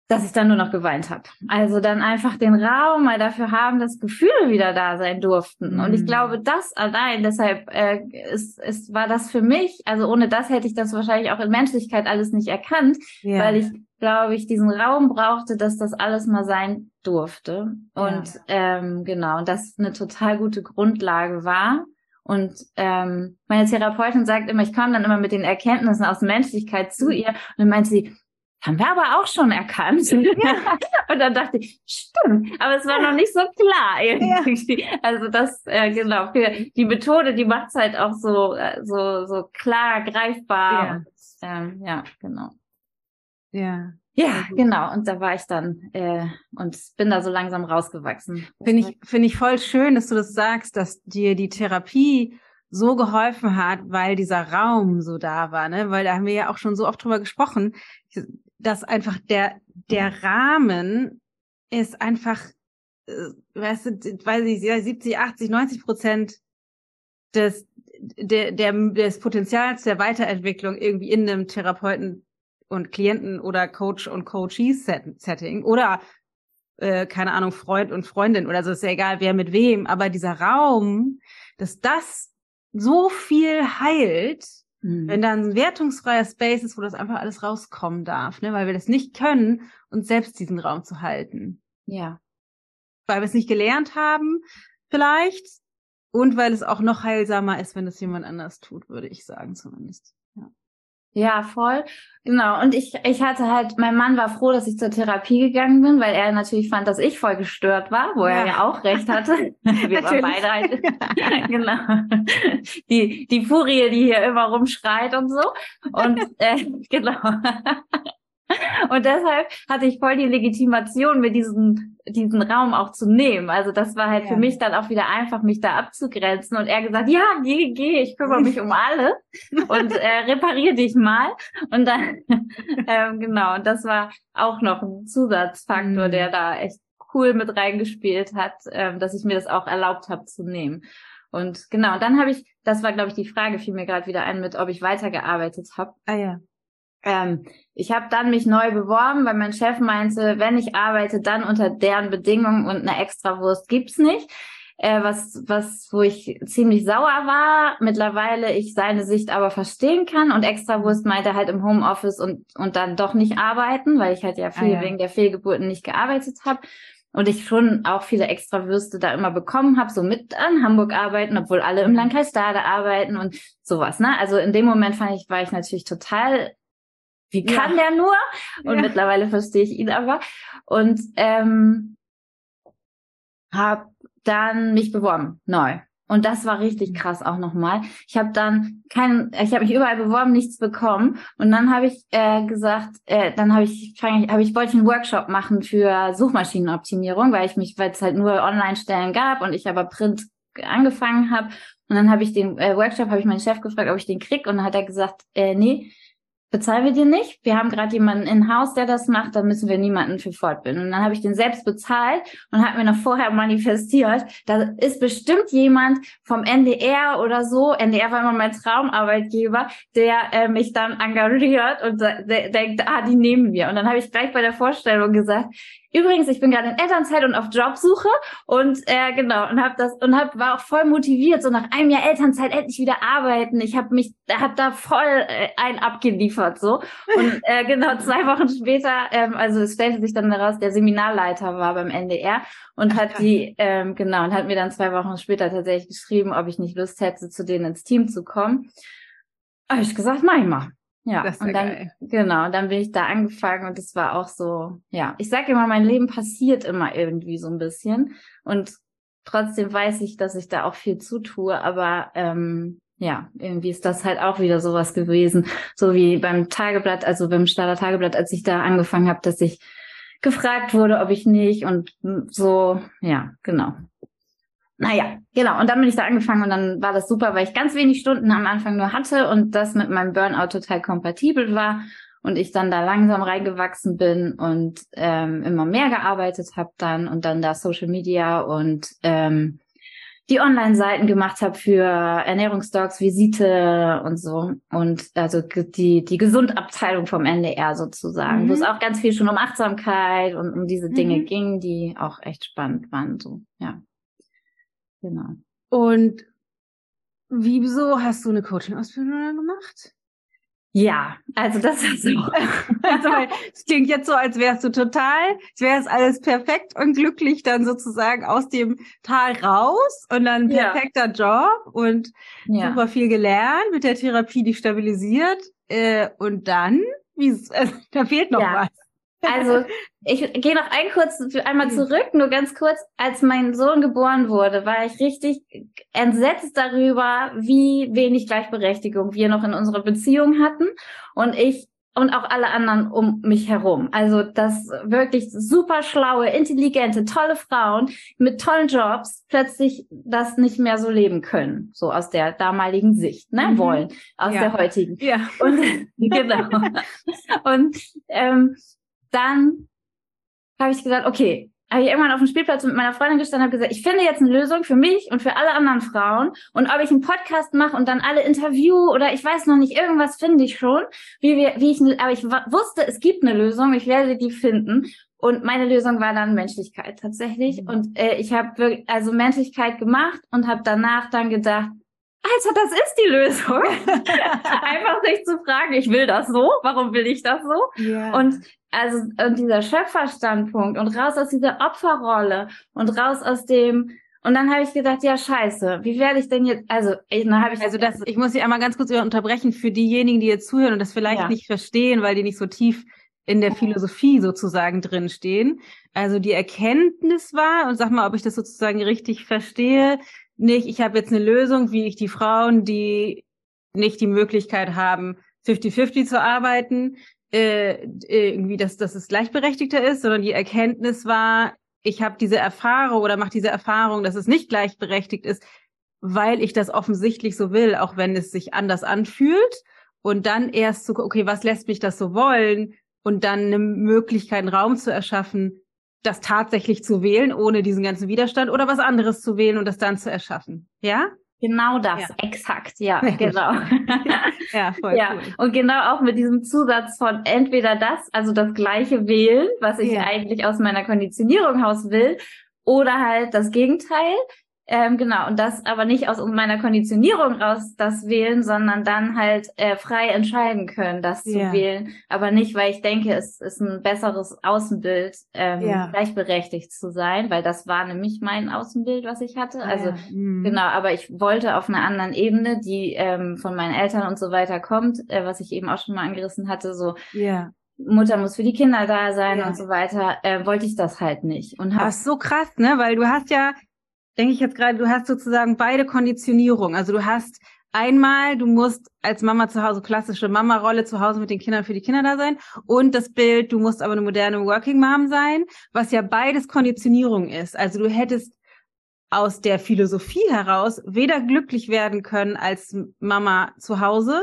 dass ich dann nur noch geweint habe. Also dann einfach den Raum mal dafür haben, dass Gefühle wieder da sein durften. Und ich Mhm. glaube, das allein, deshalb äh, ist, ist, war das für mich, also ohne das hätte ich das wahrscheinlich auch in Menschlichkeit alles nicht erkannt, ja. weil ich, glaube ich, diesen Raum brauchte, dass das alles mal sein durfte. Und ähm, genau, und das eine total gute Grundlage war. Und ähm, meine Therapeutin sagt immer, ich komme dann immer mit den Erkenntnissen aus Menschlichkeit zu ihr. Und dann meint sie, haben wir aber auch schon erkannt. und dann dachte ich, stimmt, aber es war noch nicht so klar irgendwie. Also das, äh, genau, die Methode, die macht es halt auch so, äh, so, so klar, greifbar. Ja. Und, ähm, ja, genau. ja. Ja, genau. Und da war ich dann äh, und bin da so langsam rausgewachsen. Finde ich, finde ich voll schön, dass du das sagst, dass dir die Therapie so geholfen hat, weil dieser Raum so da war, ne? Weil da haben wir ja auch schon so oft drüber gesprochen, dass einfach der, der Rahmen ist einfach, äh, weißt du, weiß ich, 70, 80, 90 Prozent des, der, der, des Potenzials der Weiterentwicklung irgendwie in einem Therapeuten und Klienten oder Coach und Coachee-Setting oder äh, keine Ahnung, Freund und Freundin oder so, ist ja egal, wer mit wem, aber dieser Raum, dass das so viel heilt, Mhm. wenn da ein wertungsfreier Space ist, wo das einfach alles rauskommen darf, ne, weil wir das nicht können, uns selbst diesen Raum zu halten. Ja. Weil wir es nicht gelernt haben, vielleicht, und weil es auch noch heilsamer ist, wenn es jemand anders tut, würde ich sagen zumindest. Ja. Ja, voll. Genau. Und ich, ich hatte halt, mein Mann war froh, dass ich zur Therapie gegangen bin, weil er natürlich fand, dass ich voll gestört war, wo er Ja. ja auch recht hatte. Wir waren beide halt, genau. Die, die Furie, die hier immer rumschreit und so. Und, äh, genau. Und deshalb hatte ich voll die Legitimation, mir diesen, diesen Raum auch zu nehmen. Also das war halt Ja. für mich dann auch wieder einfach, mich da abzugrenzen. Und er gesagt, ja, geh, geh, ich kümmere mich um alle und äh, reparier dich mal. Und dann, ähm, genau, und das war auch noch ein Zusatzfaktor, Mhm. der da echt cool mit reingespielt hat, ähm, dass ich mir das auch erlaubt habe zu nehmen. Und genau, und dann habe ich, das war, glaube ich, die Frage, fiel mir gerade wieder ein, mit ob ich weitergearbeitet habe. Ah ja. Ähm, ich habe dann mich neu beworben, weil mein Chef meinte, wenn ich arbeite, dann unter deren Bedingungen und eine Extrawurst gibt's nicht. Äh, was, was, wo ich ziemlich sauer war. Mittlerweile ich seine Sicht aber verstehen kann und Extrawurst meinte halt im Homeoffice und, und dann doch nicht arbeiten, weil ich halt ja viel Ah, ja. wegen der Fehlgeburten nicht gearbeitet habe. Und ich schon auch viele Extrawürste da immer bekommen habe, so mit an Hamburg arbeiten, obwohl alle im Landkreis Stade arbeiten und sowas. Ne? Also in dem Moment fand ich, war ich natürlich total wie Ja. kann der nur? Und Ja. mittlerweile verstehe ich ihn aber. Und ähm, habe dann mich beworben, neu. Und das war richtig krass auch nochmal. Ich habe dann kein, ich habe mich überall beworben, nichts bekommen. Und dann habe ich äh, gesagt, äh, dann habe ich, habe ich wollte ich einen Workshop machen für Suchmaschinenoptimierung, weil ich mich, weil es halt nur Online-Stellen gab und ich aber Print angefangen habe. Und dann habe ich den äh, Workshop, habe ich meinen Chef gefragt, ob ich den krieg. Und dann hat er gesagt, äh, nee, bezahlen wir dir nicht. Wir haben gerade jemanden in Haus, der das macht, da müssen wir niemanden für fortbilden. Und dann habe ich den selbst bezahlt und habe mir noch vorher manifestiert, da ist bestimmt jemand vom NDR oder so, NDR war immer mein Traumarbeitgeber, der äh, mich dann engagiert und denkt, ah, die nehmen wir. Und dann habe ich gleich bei der Vorstellung gesagt, übrigens, ich bin gerade in Elternzeit und auf Jobsuche und äh, genau und habe das und hab, war auch voll motiviert, so nach einem Jahr Elternzeit endlich wieder arbeiten. Ich habe mich, habe da voll äh, ein abgeliefert so und äh, genau zwei Wochen später, ähm, also es stellte sich dann heraus, der Seminarleiter war beim NDR und Ach, hat krass. die ähm, genau und hat mir dann zwei Wochen später tatsächlich geschrieben, ob ich nicht Lust hätte, zu denen ins Team zu kommen. Habe ich gesagt, mach ich mal. Ja, Das ist ja und dann geil. Genau, dann bin ich da angefangen und es war auch so, ja, ich sage immer, mein Leben passiert immer irgendwie so ein bisschen und trotzdem weiß ich, dass ich da auch viel zutue, aber ähm, ja, irgendwie ist das halt auch wieder sowas gewesen, so wie beim Tageblatt, also beim Starter Tageblatt, als ich da angefangen habe, dass ich gefragt wurde, ob ich nicht und so, ja, genau. Naja, genau. Und dann bin ich da angefangen und dann war das super, weil ich ganz wenig Stunden am Anfang nur hatte und das mit meinem Burnout total kompatibel war und ich dann da langsam reingewachsen bin und ähm, immer mehr gearbeitet habe dann und dann da Social Media und ähm, die Online-Seiten gemacht habe für Ernährungsdocs, Visite und so. Und also die, die Gesundabteilung vom NDR sozusagen, mhm. wo es auch ganz viel schon um Achtsamkeit und um diese Dinge mhm. ging, die auch echt spannend waren. So, ja. Genau. Und wieso hast du eine Coaching-Ausbildung gemacht? Ja, also das ist so. also, es klingt jetzt so, als wärst du total, als wäre es alles perfekt und glücklich dann sozusagen aus dem Tal raus und dann perfekter ja. Job und ja. super viel gelernt mit der Therapie, die stabilisiert. Äh, und dann, wie, äh, da fehlt noch ja. was. Also ich gehe noch ein kurz einmal zurück, nur ganz kurz. Als mein Sohn geboren wurde, war ich richtig entsetzt darüber, wie wenig Gleichberechtigung wir noch in unserer Beziehung hatten und ich und auch alle anderen um mich herum. Also dass wirklich super schlaue, intelligente, tolle Frauen mit tollen Jobs plötzlich das nicht mehr so leben können, so aus der damaligen Sicht, ne, mhm. wollen, aus ja. der heutigen. Ja. Und genau. und ähm, dann habe ich gesagt, okay, habe ich irgendwann auf dem Spielplatz mit meiner Freundin gestanden und habe gesagt, ich finde jetzt eine Lösung für mich und für alle anderen Frauen. Und ob ich einen Podcast mache und dann alle Interview oder ich weiß noch nicht, irgendwas finde ich schon, wie wir, wie ich, aber ich wusste, es gibt eine Lösung, ich werde die finden. Und meine Lösung war dann Menschlichkeit tatsächlich. Mhm. Und äh, ich habe also Menschlichkeit gemacht und habe danach dann gedacht, Alter, das ist die Lösung. Einfach sich zu fragen, ich will das so, warum will ich das so? Yeah. Und also und dieser Schöpferstandpunkt und raus aus dieser Opferrolle und raus aus dem und dann habe ich gedacht, ja scheiße, wie werde ich denn jetzt? Also, ich, dann habe ich also das, ich muss Sie einmal ganz kurz unterbrechen für diejenigen, die jetzt zuhören und das vielleicht ja. nicht verstehen, weil die nicht so tief in der Philosophie sozusagen drin stehen. Also die Erkenntnis war und sag mal, ob ich das sozusagen richtig verstehe, nicht, ich habe jetzt eine Lösung, wie ich die Frauen, die nicht die Möglichkeit haben, 50-50 zu arbeiten, äh, irgendwie, dass, dass es gleichberechtigter ist, sondern die Erkenntnis war, ich habe diese Erfahrung oder mache diese Erfahrung, dass es nicht gleichberechtigt ist, weil ich das offensichtlich so will, auch wenn es sich anders anfühlt. Und dann erst zu, okay, was lässt mich das so wollen? Und dann eine Möglichkeit, einen Raum zu erschaffen, das tatsächlich zu wählen, ohne diesen ganzen Widerstand, oder was anderes zu wählen und das dann zu erschaffen. Ja? Genau das, ja. exakt, ja, genau. ja, voll ja. Cool. Und genau auch mit diesem Zusatz von entweder das, also das gleiche wählen, was ich ja. eigentlich aus meiner Konditionierung raus will, oder halt das Gegenteil. Ähm, genau, und das aber nicht aus meiner Konditionierung raus das wählen, sondern dann halt äh, frei entscheiden können, das zu yeah. wählen. Aber nicht, weil ich denke, es ist ein besseres Außenbild, ähm, yeah. gleichberechtigt zu sein, weil das war nämlich mein Außenbild, was ich hatte. Ah, also ja. mhm. genau, aber ich wollte auf einer anderen Ebene, die ähm, von meinen Eltern und so weiter kommt, äh, was ich eben auch schon mal angerissen hatte, so yeah. Mutter muss für die Kinder da sein ja. und so weiter, äh, wollte ich das halt nicht. Und hab, Ach, so krass, ne? Weil du hast ja denke ich jetzt gerade, du hast sozusagen beide Konditionierungen. Also du hast einmal, du musst als Mama zu Hause, klassische Mama-Rolle zu Hause mit den Kindern für die Kinder da sein. Und das Bild, du musst aber eine moderne Working Mom sein, was ja beides Konditionierung ist. Also du hättest aus der Philosophie heraus weder glücklich werden können als Mama zu Hause,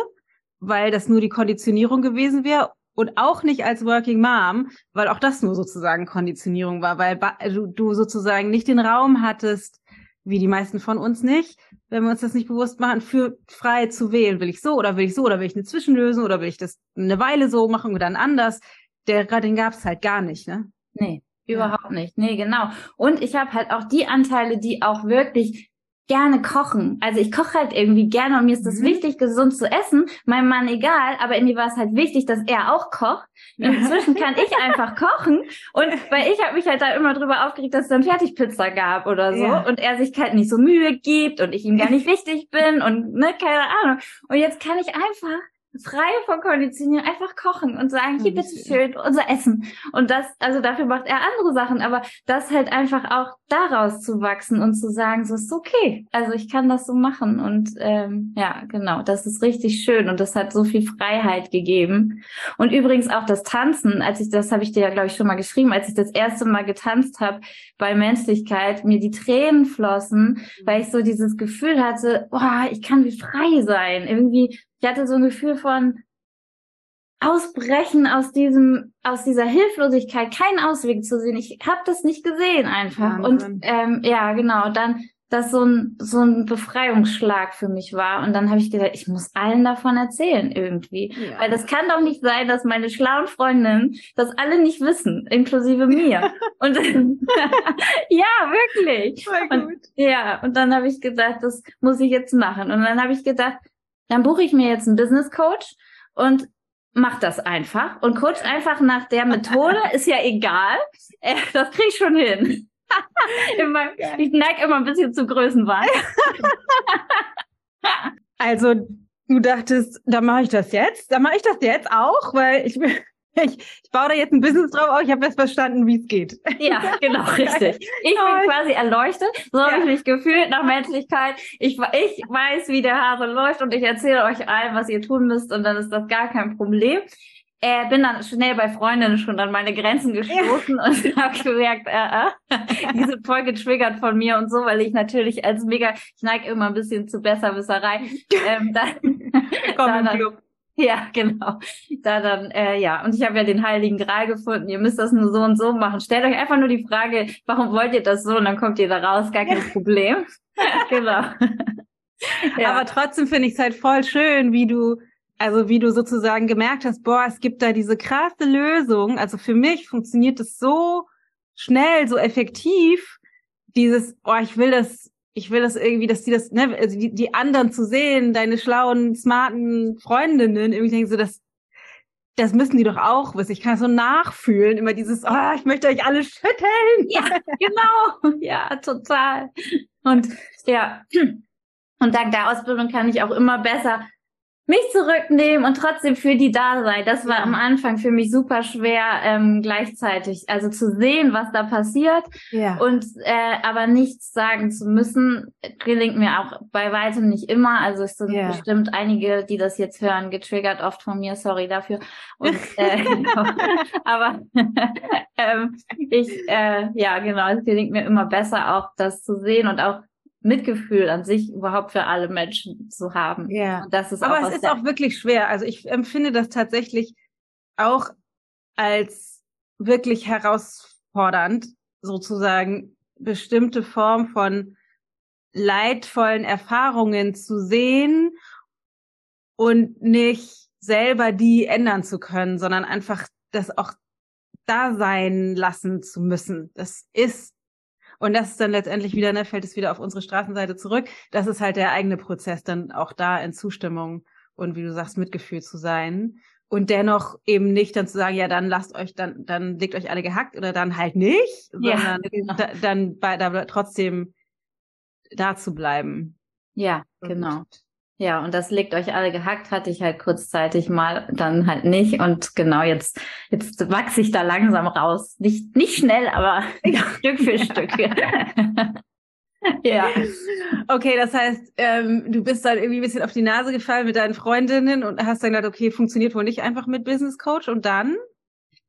weil das nur die Konditionierung gewesen wäre, und auch nicht als Working Mom, weil auch das nur sozusagen Konditionierung war, weil du, du sozusagen nicht den Raum hattest, wie die meisten von uns nicht, wenn wir uns das nicht bewusst machen, für frei zu wählen. Will ich so oder will ich so oder will ich eine Zwischenlösung oder will ich das eine Weile so machen oder dann anders? Der, den gab es halt gar nicht, ne? Nee, überhaupt ja. nicht. Nee, genau. Und ich habe halt auch die Anteile, die auch wirklich gerne kochen. Also ich koche halt irgendwie gerne und mir ist das mhm. wichtig, gesund zu essen. Meinem Mann egal, aber irgendwie war es halt wichtig, dass er auch kocht. Inzwischen kann ich einfach kochen und weil ich habe mich halt da immer drüber aufgeregt, dass es dann Fertigpizza gab oder so ja. und er sich halt nicht so Mühe gibt und ich ihm gar nicht wichtig bin und ne, keine Ahnung. Und jetzt kann ich einfach frei von Konditionieren, einfach kochen und sagen, hier bitte schön, unser Essen. Und das, also dafür macht er andere Sachen, aber das halt einfach auch daraus zu wachsen und zu sagen, so ist okay. Also ich kann das so machen. Und ähm, ja, genau, das ist richtig schön und das hat so viel Freiheit gegeben. Und übrigens auch das Tanzen, als ich, das habe ich dir ja, glaube ich, schon mal geschrieben, als ich das erste Mal getanzt habe bei Menschlichkeit, mir die Tränen flossen, weil ich so dieses Gefühl hatte, boah, ich kann wie frei sein. Irgendwie ich hatte so ein Gefühl von Ausbrechen aus diesem, aus dieser Hilflosigkeit, keinen Ausweg zu sehen. Ich habe das nicht gesehen einfach. Wahnsinn. Und ähm, ja, genau, dann das so ein, so ein Befreiungsschlag für mich war. Und dann habe ich gedacht, ich muss allen davon erzählen irgendwie. Ja. Weil das kann doch nicht sein, dass meine schlauen Freundinnen das alle nicht wissen, inklusive mir. und ja, wirklich. Und, ja, und dann habe ich gedacht, das muss ich jetzt machen. Und dann habe ich gedacht, dann buche ich mir jetzt einen Business Coach und mach das einfach und coach einfach nach der Methode, ist ja egal. Äh, das krieg ich schon hin. immer, ich neige immer ein bisschen zu Größenwahn. also du dachtest, da mache ich das jetzt, da mache ich das jetzt auch, weil ich ich, ich baue da jetzt ein Business drauf auf, ich habe jetzt verstanden, wie es geht. Ja, genau, richtig. Ich bin quasi erleuchtet, so ja. habe ich mich gefühlt nach Menschlichkeit. Ich, ich weiß, wie der Hase läuft und ich erzähle euch allen, was ihr tun müsst und dann ist das gar kein Problem. Äh, bin dann schnell bei Freundinnen schon an meine Grenzen gestoßen ja. und habe gemerkt, äh, äh, die sind voll getriggert von mir und so, weil ich natürlich als mega, ich neige immer ein bisschen zu Besserwisserei. Ähm, dann, Komm dann, Club. Ja, genau. Da dann, äh, ja, und ich habe ja den Heiligen Gral gefunden. Ihr müsst das nur so und so machen. Stellt euch einfach nur die Frage, warum wollt ihr das so? Und dann kommt ihr da raus, gar kein Problem. genau. ja. Aber trotzdem finde ich es halt voll schön, wie du, also wie du sozusagen gemerkt hast, boah, es gibt da diese krasse Lösung. Also für mich funktioniert das so schnell, so effektiv. Dieses, oh, ich will das ich will das irgendwie, dass die das, ne, also die, die anderen zu sehen, deine schlauen, smarten Freundinnen, irgendwie denken so, das, das müssen die doch auch wissen. Ich kann so nachfühlen, immer dieses, oh, ich möchte euch alle schütteln. Ja, genau. Ja, total. Und ja, und dank der Ausbildung kann ich auch immer besser mich zurücknehmen und trotzdem für die da sein. Das war am Anfang für mich super schwer ähm, gleichzeitig, also zu sehen, was da passiert ja. und äh, aber nichts sagen zu müssen, gelingt mir auch bei weitem nicht immer. Also es sind ja. bestimmt einige, die das jetzt hören, getriggert oft von mir. Sorry dafür. Und, äh, genau. aber ähm, ich äh, ja genau, es gelingt mir immer besser auch das zu sehen und auch Mitgefühl an sich überhaupt für alle Menschen zu haben. Ja. Und das ist Aber auch es ist auch wirklich schwer. Also ich empfinde das tatsächlich auch als wirklich herausfordernd, sozusagen bestimmte Form von leidvollen Erfahrungen zu sehen und nicht selber die ändern zu können, sondern einfach das auch da sein lassen zu müssen. Das ist und das ist dann letztendlich wieder, ne, fällt es wieder auf unsere Straßenseite zurück. Das ist halt der eigene Prozess, dann auch da in Zustimmung und wie du sagst, Mitgefühl zu sein. Und dennoch eben nicht dann zu sagen, ja, dann lasst euch, dann, dann legt euch alle gehackt oder dann halt nicht, ja, sondern genau. da, dann bei, da trotzdem da zu bleiben. Ja, genau. Ja, und das legt euch alle gehackt, hatte ich halt kurzzeitig mal, dann halt nicht. Und genau, jetzt, jetzt wachse ich da langsam raus. Nicht, nicht schnell, aber Stück für Stück. ja. Okay, das heißt, ähm, du bist dann irgendwie ein bisschen auf die Nase gefallen mit deinen Freundinnen und hast dann gedacht, okay, funktioniert wohl nicht einfach mit Business Coach und dann?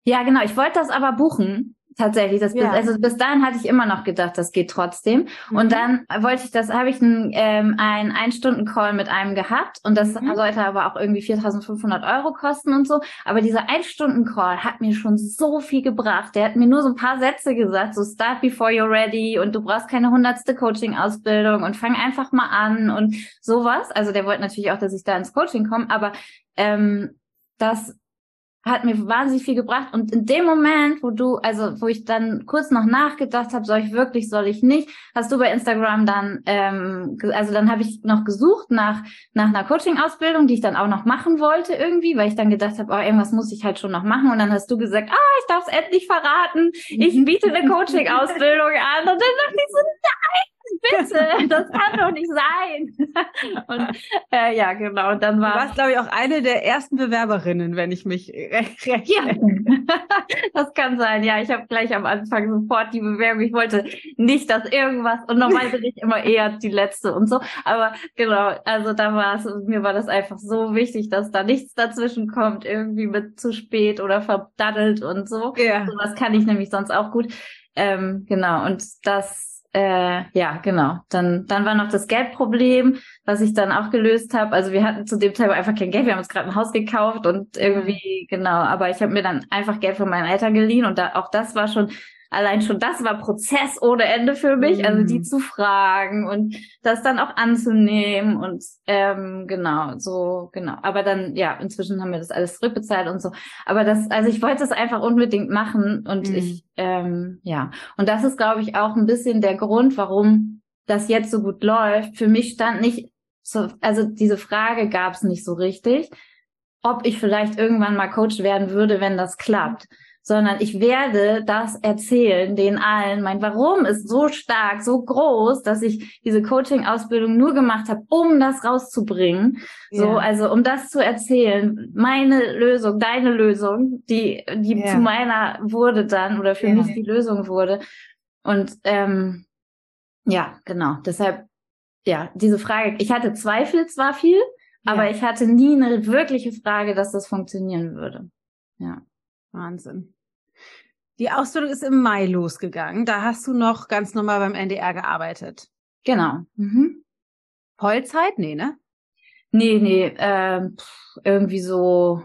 Ja, genau. Ich wollte das aber buchen Tatsächlich, das ja. bis, also bis dahin hatte ich immer noch gedacht, das geht trotzdem. Mhm. Und dann wollte ich das, habe ich einen ähm, ein Ein-Stunden-Call mit einem gehabt und das mhm. sollte aber auch irgendwie 4.500 Euro kosten und so. Aber dieser Ein-Stunden-Call hat mir schon so viel gebracht. Der hat mir nur so ein paar Sätze gesagt, so start before you're ready und du brauchst keine hundertste Coaching-Ausbildung und fang einfach mal an und sowas. Also der wollte natürlich auch, dass ich da ins Coaching komme, aber ähm, das hat mir wahnsinnig viel gebracht. Und in dem Moment, wo du, also wo ich dann kurz noch nachgedacht habe, soll ich wirklich, soll ich nicht, hast du bei Instagram dann, ähm, also dann habe ich noch gesucht nach nach einer Coaching-Ausbildung, die ich dann auch noch machen wollte irgendwie, weil ich dann gedacht habe, oh, irgendwas muss ich halt schon noch machen. Und dann hast du gesagt, ah, ich darf es endlich verraten, ich biete eine Coaching-Ausbildung an. Und dann dachte ich so, nein! Bitte, das kann doch nicht sein. Und äh, ja, genau. Und dann war. Du warst, glaube ich, auch eine der ersten Bewerberinnen, wenn ich mich recht. recht ja, das kann sein. Ja, ich habe gleich am Anfang sofort die Bewerbung. Ich wollte nicht, dass irgendwas und normal bin ich immer eher die letzte und so. Aber genau, also da war es, mir war das einfach so wichtig, dass da nichts dazwischen kommt, irgendwie mit zu spät oder verdaddelt und so. Ja. So, das kann ich nämlich sonst auch gut. Ähm, genau, und das, äh, ja, genau. Dann, dann war noch das Geldproblem, was ich dann auch gelöst habe. Also wir hatten zu dem Zeitpunkt einfach kein Geld, wir haben uns gerade ein Haus gekauft und irgendwie, mhm. genau, aber ich habe mir dann einfach Geld von meinen Eltern geliehen und da, auch das war schon allein schon das war Prozess ohne Ende für mich, mhm. also die mhm. zu fragen und das dann auch anzunehmen und ähm, genau, so, genau. Aber dann, ja, inzwischen haben wir das alles zurückbezahlt und so. Aber das, also ich wollte es einfach unbedingt machen und mhm. ich, ähm, ja. Und das ist, glaube ich, auch ein bisschen der Grund, warum das jetzt so gut läuft. Für mich stand nicht so, also diese Frage gab es nicht so richtig, ob ich vielleicht irgendwann mal Coach werden würde, wenn das klappt sondern ich werde das erzählen, den allen. Mein Warum ist so stark, so groß, dass ich diese Coaching-Ausbildung nur gemacht habe, um das rauszubringen. Ja. So, also um das zu erzählen. Meine Lösung, deine Lösung, die, die ja. zu meiner wurde dann oder für ja. mich die Lösung wurde. Und ähm, ja, genau. Deshalb, ja, diese Frage, ich hatte Zweifel zwar viel, aber ich hatte nie eine wirkliche Frage, dass das funktionieren würde. Ja. Wahnsinn. Die Ausbildung ist im Mai losgegangen. Da hast du noch ganz normal beim NDR gearbeitet. Genau. Mhm. Vollzeit? Nee, ne? Nee, nee, ähm, irgendwie so.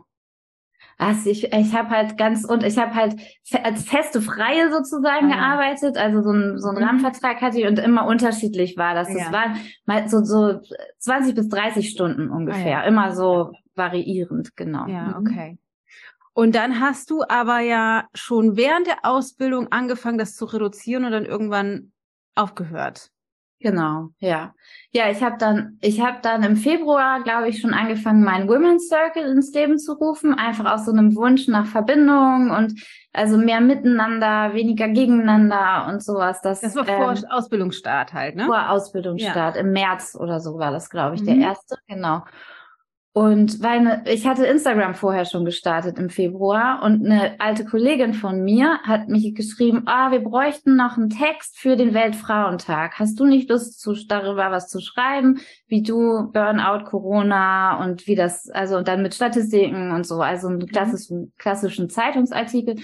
Also ich, ich habe halt ganz und ich habe halt als feste Freie sozusagen ah, gearbeitet, also so ein, so ein mhm. Rahmenvertrag hatte ich und immer unterschiedlich war das. Das ja. waren mal so, so 20 bis 30 Stunden ungefähr, ah, ja. immer so variierend, genau. Ja, mhm. okay. Und dann hast du aber ja schon während der Ausbildung angefangen, das zu reduzieren und dann irgendwann aufgehört. Genau, ja. Ja, ich habe dann, ich habe dann im Februar, glaube ich, schon angefangen, meinen Women's Circle ins Leben zu rufen, einfach aus so einem Wunsch nach Verbindung und also mehr miteinander, weniger gegeneinander und sowas. Das, das war vor ähm, Ausbildungsstart halt, ne? Vor Ausbildungsstart, ja. im März oder so war das, glaube ich, mhm. der erste, genau. Und weil ne, ich hatte Instagram vorher schon gestartet im Februar und eine alte Kollegin von mir hat mich geschrieben, ah, wir bräuchten noch einen Text für den Weltfrauentag. Hast du nicht Lust zu, darüber was zu schreiben, wie du Burnout, Corona und wie das, also dann mit Statistiken und so, also einen mhm. klassischen, klassischen Zeitungsartikel.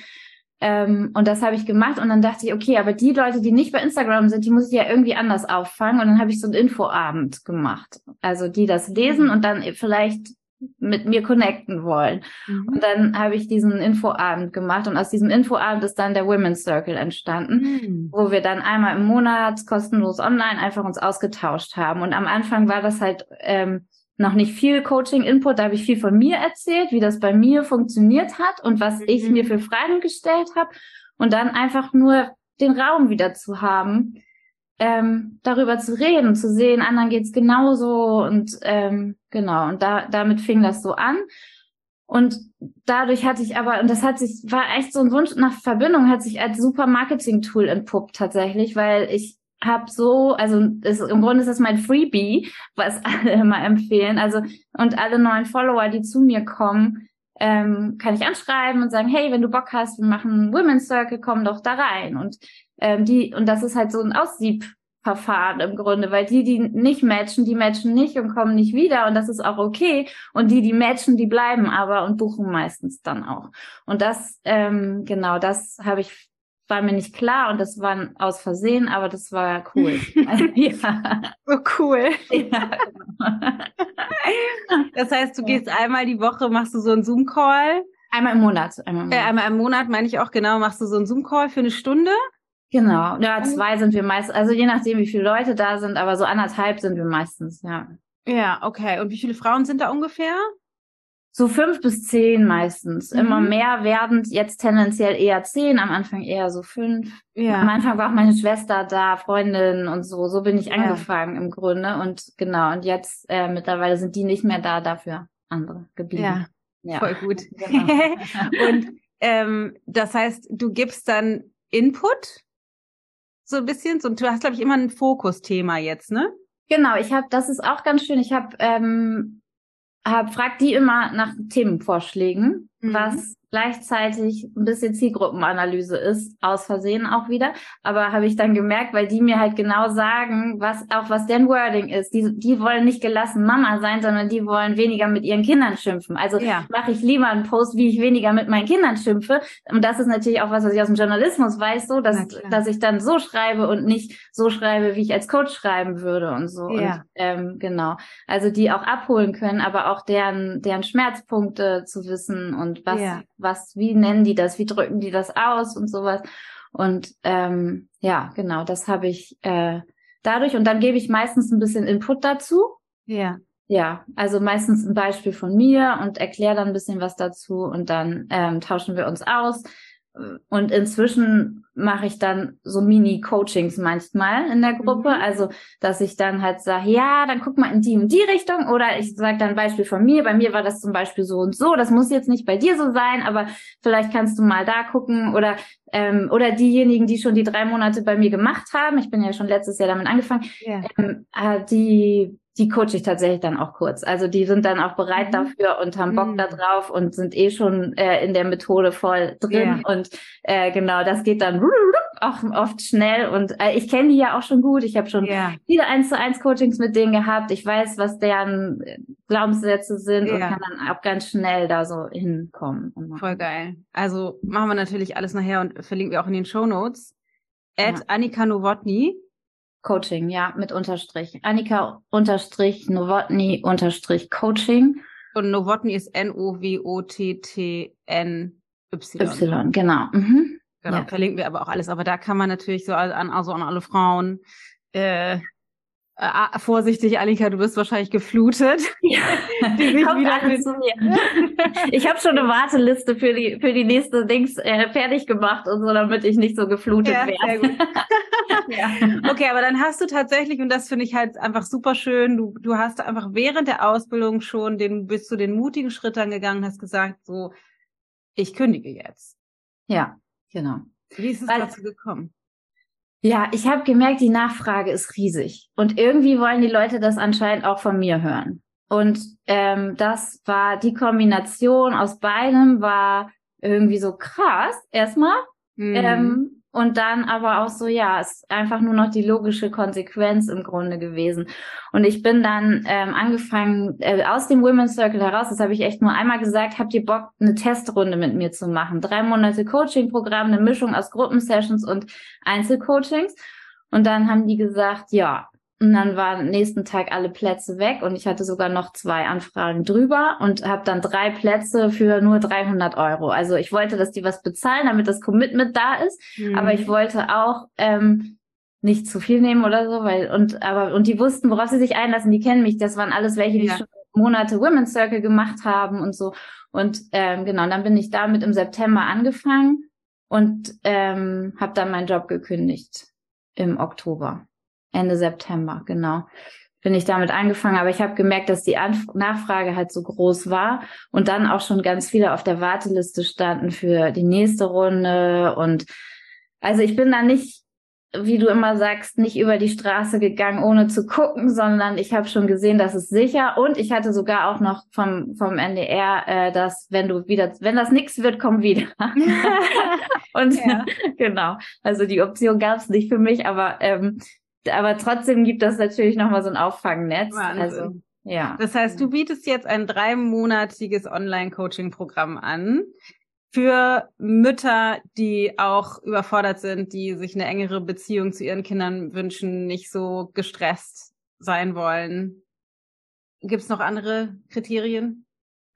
Ähm, und das habe ich gemacht und dann dachte ich, okay, aber die Leute, die nicht bei Instagram sind, die muss ich ja irgendwie anders auffangen. Und dann habe ich so einen Infoabend gemacht. Also die das lesen mhm. und dann vielleicht mit mir connecten wollen. Mhm. Und dann habe ich diesen Infoabend gemacht und aus diesem Infoabend ist dann der Women's Circle entstanden, mhm. wo wir dann einmal im Monat kostenlos online einfach uns ausgetauscht haben. Und am Anfang war das halt ähm, noch nicht viel Coaching-Input, da habe ich viel von mir erzählt, wie das bei mir funktioniert hat und was mhm. ich mir für Fragen gestellt habe und dann einfach nur den Raum wieder zu haben, ähm, darüber zu reden, zu sehen, anderen geht's genauso und ähm, genau und da damit fing das so an und dadurch hatte ich aber und das hat sich war echt so ein Wunsch nach Verbindung hat sich als super Marketing Tool entpuppt tatsächlich, weil ich habe so, also ist, im Grunde ist das mein Freebie, was alle immer empfehlen. Also und alle neuen Follower, die zu mir kommen, ähm, kann ich anschreiben und sagen, hey, wenn du Bock hast, wir machen Women's Circle, komm doch da rein. Und ähm, die und das ist halt so ein Aussiebverfahren im Grunde, weil die, die nicht matchen, die matchen nicht und kommen nicht wieder und das ist auch okay. Und die, die matchen, die bleiben aber und buchen meistens dann auch. Und das, ähm, genau, das habe ich war mir nicht klar und das war aus Versehen, aber das war cool. ja. So cool. Ja, genau. Das heißt, du gehst einmal die Woche, machst du so einen Zoom-Call? Einmal im Monat. Einmal im Monat, äh, einmal im Monat meine ich auch genau, machst du so einen Zoom-Call für eine Stunde? Genau. Ja, zwei sind wir meist, also je nachdem, wie viele Leute da sind, aber so anderthalb sind wir meistens, ja. Ja, okay. Und wie viele Frauen sind da ungefähr? So fünf bis zehn meistens. Mhm. Immer mehr werdend, jetzt tendenziell eher zehn, am Anfang eher so fünf. Ja. Am Anfang war auch meine Schwester da, Freundin und so. So bin ich ja. angefangen im Grunde. Und genau, und jetzt äh, mittlerweile sind die nicht mehr da, dafür andere geblieben. Ja, ja. voll gut. Genau. und ähm, das heißt, du gibst dann Input so ein bisschen? So, du hast, glaube ich, immer ein Fokusthema jetzt, ne? Genau, ich habe, das ist auch ganz schön. Ich habe, ähm, hab, frag die immer nach Themenvorschlägen, mhm. was gleichzeitig ein bisschen Zielgruppenanalyse ist, aus Versehen auch wieder. Aber habe ich dann gemerkt, weil die mir halt genau sagen, was auch was deren Wording ist. Die, die wollen nicht gelassen Mama sein, sondern die wollen weniger mit ihren Kindern schimpfen. Also ja. mache ich lieber einen Post, wie ich weniger mit meinen Kindern schimpfe. Und das ist natürlich auch was, was ich aus dem Journalismus weiß, so, dass, dass ich dann so schreibe und nicht so schreibe, wie ich als Coach schreiben würde und so. Ja. Und, ähm, genau. Also die auch abholen können, aber auch deren, deren Schmerzpunkte zu wissen und was, ja was, wie nennen die das, wie drücken die das aus und sowas. Und ähm, ja, genau, das habe ich äh, dadurch. Und dann gebe ich meistens ein bisschen Input dazu. Ja. Ja, also meistens ein Beispiel von mir und erkläre dann ein bisschen was dazu und dann ähm, tauschen wir uns aus. Und inzwischen mache ich dann so Mini-Coachings manchmal in der Gruppe. Mhm. Also, dass ich dann halt sage, ja, dann guck mal in die und die Richtung. Oder ich sage dann ein Beispiel von mir. Bei mir war das zum Beispiel so und so. Das muss jetzt nicht bei dir so sein, aber vielleicht kannst du mal da gucken. Oder, ähm, oder diejenigen, die schon die drei Monate bei mir gemacht haben. Ich bin ja schon letztes Jahr damit angefangen. Yeah. Ähm, äh, die die coache ich tatsächlich dann auch kurz. Also die sind dann auch bereit mhm. dafür und haben Bock mhm. da drauf und sind eh schon äh, in der Methode voll drin. Ja. Und äh, genau, das geht dann auch oft schnell. Und äh, ich kenne die ja auch schon gut. Ich habe schon ja. viele eins zu eins Coachings mit denen gehabt. Ich weiß, was deren Glaubenssätze sind ja. und kann dann auch ganz schnell da so hinkommen. Voll geil. Also machen wir natürlich alles nachher und verlinken wir auch in den Show Notes. At Annika Nowotny Coaching, ja, mit Unterstrich. Annika Unterstrich Novotny Unterstrich Coaching. Und Novotny ist N-O-W-O-T-T-N-Y. Y, genau. Mhm. Genau, ja. verlinken wir aber auch alles. Aber da kann man natürlich so an, also an alle Frauen äh, äh, ah, vorsichtig, Annika, du wirst wahrscheinlich geflutet. Ja. Zu. Ich habe schon eine Warteliste für die für die nächste Dings äh, fertig gemacht und so, damit ich nicht so geflutet ja, werde. ja. Okay, aber dann hast du tatsächlich und das finde ich halt einfach super schön. Du du hast einfach während der Ausbildung schon den bist du den mutigen Schritt dann gegangen, hast gesagt, so ich kündige jetzt. Ja, genau. Wie ist es Weil, dazu gekommen? Ja, ich habe gemerkt, die Nachfrage ist riesig. Und irgendwie wollen die Leute das anscheinend auch von mir hören. Und ähm, das war die Kombination aus beidem war irgendwie so krass erstmal. Mhm. Ähm, und dann aber auch so, ja, ist einfach nur noch die logische Konsequenz im Grunde gewesen. Und ich bin dann ähm, angefangen, äh, aus dem Women's Circle heraus, das habe ich echt nur einmal gesagt, habt ihr Bock, eine Testrunde mit mir zu machen? Drei Monate Coaching-Programm, eine Mischung aus Gruppensessions und Einzelcoachings. Und dann haben die gesagt, ja, und dann waren nächsten Tag alle Plätze weg und ich hatte sogar noch zwei Anfragen drüber und habe dann drei Plätze für nur 300 Euro. Also ich wollte, dass die was bezahlen, damit das Commitment da ist, mhm. aber ich wollte auch ähm, nicht zu viel nehmen oder so, weil und aber und die wussten, worauf sie sich einlassen. Die kennen mich. Das waren alles welche, die ja. schon Monate Women's Circle gemacht haben und so. Und ähm, genau, dann bin ich damit im September angefangen und ähm, habe dann meinen Job gekündigt im Oktober. Ende September, genau. Bin ich damit angefangen, aber ich habe gemerkt, dass die Anf Nachfrage halt so groß war und dann auch schon ganz viele auf der Warteliste standen für die nächste Runde. Und also ich bin da nicht, wie du immer sagst, nicht über die Straße gegangen, ohne zu gucken, sondern ich habe schon gesehen, dass es sicher. Und ich hatte sogar auch noch vom, vom NDR, äh, dass wenn du wieder, wenn das nichts wird, komm wieder. und ja. genau, also die Option gab es nicht für mich, aber ähm, aber trotzdem gibt das natürlich nochmal so ein Auffangnetz. Wahnsinn. Also, ja. Das heißt, du bietest jetzt ein dreimonatiges Online-Coaching-Programm an für Mütter, die auch überfordert sind, die sich eine engere Beziehung zu ihren Kindern wünschen, nicht so gestresst sein wollen. Gibt es noch andere Kriterien?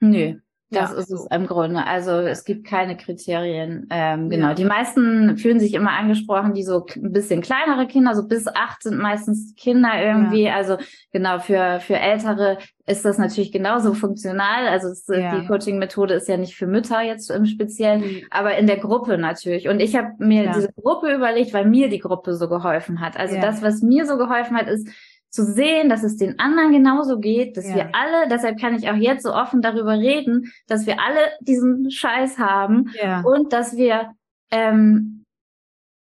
Nö. Das ja, ist es im Grunde. Also es gibt keine Kriterien. Ähm, genau. Ja. Die meisten fühlen sich immer angesprochen, die so ein bisschen kleinere Kinder, so bis acht sind meistens Kinder irgendwie. Ja. Also genau, für, für Ältere ist das natürlich genauso funktional. Also es, die Coaching-Methode ist ja nicht für Mütter jetzt im Speziellen, mhm. aber in der Gruppe natürlich. Und ich habe mir diese Gruppe überlegt, weil mir die Gruppe so geholfen hat. Also das, was mir so geholfen hat, ist, zu sehen, dass es den anderen genauso geht, dass ja. wir alle, deshalb kann ich auch jetzt so offen darüber reden, dass wir alle diesen Scheiß haben ja. und dass wir ähm,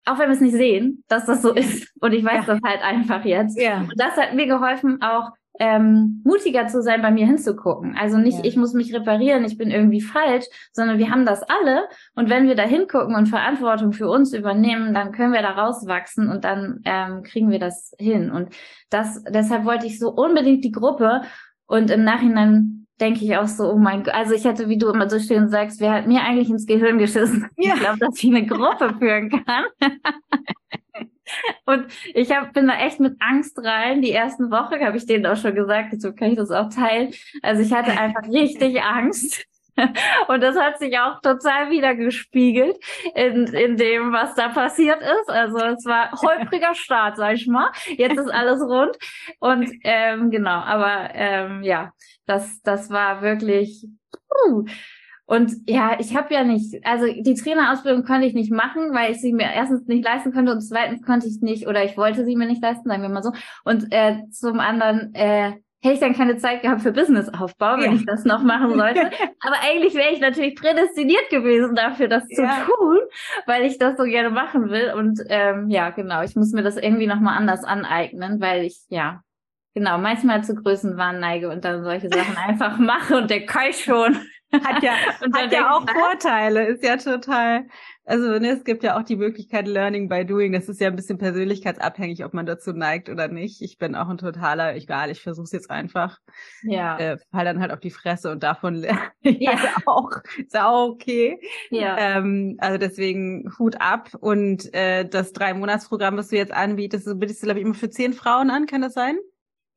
auch wenn wir es nicht sehen, dass das so ist. Und ich weiß ja. das halt einfach jetzt. Ja. Und das hat mir geholfen, auch ähm, mutiger zu sein, bei mir hinzugucken. Also nicht, ja. ich muss mich reparieren, ich bin irgendwie falsch, sondern wir haben das alle. Und wenn wir da hingucken und Verantwortung für uns übernehmen, dann können wir da rauswachsen und dann ähm, kriegen wir das hin. Und das, deshalb wollte ich so unbedingt die Gruppe. Und im Nachhinein denke ich auch so, oh mein Gott, also ich hätte, wie du immer so schön sagst, wer hat mir eigentlich ins Gehirn geschissen? Ja. Ich glaube, dass ich eine Gruppe führen kann. Und ich hab, bin da echt mit Angst rein. Die ersten Woche habe ich denen auch schon gesagt, so kann ich das auch teilen. Also ich hatte einfach richtig Angst. Und das hat sich auch total wieder gespiegelt in, in dem, was da passiert ist. Also es war holpriger Start, sag ich mal. Jetzt ist alles rund. Und ähm, genau, aber ähm, ja, das, das war wirklich. Uh, und ja, ich habe ja nicht, also die Trainerausbildung konnte ich nicht machen, weil ich sie mir erstens nicht leisten konnte und zweitens konnte ich nicht oder ich wollte sie mir nicht leisten, sagen wir mal so. Und äh, zum anderen äh, hätte ich dann keine Zeit gehabt für Businessaufbau, wenn ja. ich das noch machen sollte. Aber eigentlich wäre ich natürlich prädestiniert gewesen dafür, das zu ja. tun, weil ich das so gerne machen will. Und ähm, ja, genau, ich muss mir das irgendwie nochmal anders aneignen, weil ich, ja, genau, manchmal zu Größenwahn neige und dann solche Sachen einfach mache und der Kai schon. Hat ja, hat ja auch Vorteile, ist ja total. Also ne, es gibt ja auch die Möglichkeit Learning by Doing. Das ist ja ein bisschen persönlichkeitsabhängig, ob man dazu neigt oder nicht. Ich bin auch ein totaler, egal, ich versuche es jetzt einfach. Ja. Äh, fall dann halt auf die Fresse und davon lerne ich ja. halt auch. Ist auch okay. Ja. Ähm, also deswegen Hut ab. Und äh, das Drei-Monats-Programm, was du jetzt anbietest, bietest du, glaube ich, immer für zehn Frauen an, kann das sein?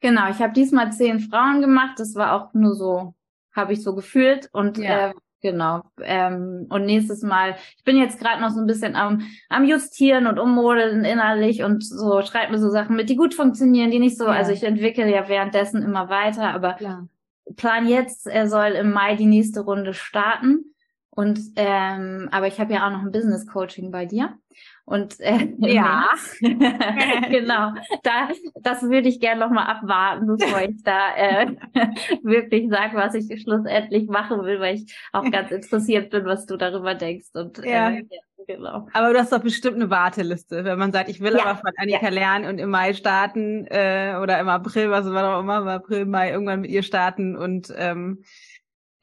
Genau, ich habe diesmal zehn Frauen gemacht. Das war auch nur so habe ich so gefühlt und ja. äh, genau. Ähm, und nächstes Mal, ich bin jetzt gerade noch so ein bisschen am, am Justieren und ummodeln innerlich und so schreibe mir so Sachen mit, die gut funktionieren, die nicht so. Ja. Also ich entwickle ja währenddessen immer weiter, aber Klar. Plan jetzt, er soll im Mai die nächste Runde starten. Und ähm, aber ich habe ja auch noch ein Business Coaching bei dir. Und äh, ja, genau. Da, das würde ich gerne noch mal abwarten, bevor ich da äh, wirklich sage, was ich schlussendlich machen will, weil ich auch ganz interessiert bin, was du darüber denkst. Und ja. Äh, Genau. Aber du hast doch bestimmt eine Warteliste, wenn man sagt, ich will ja, aber von Annika ja. lernen und im Mai starten äh, oder im April, was war auch immer, im April, Mai irgendwann mit ihr starten und ähm,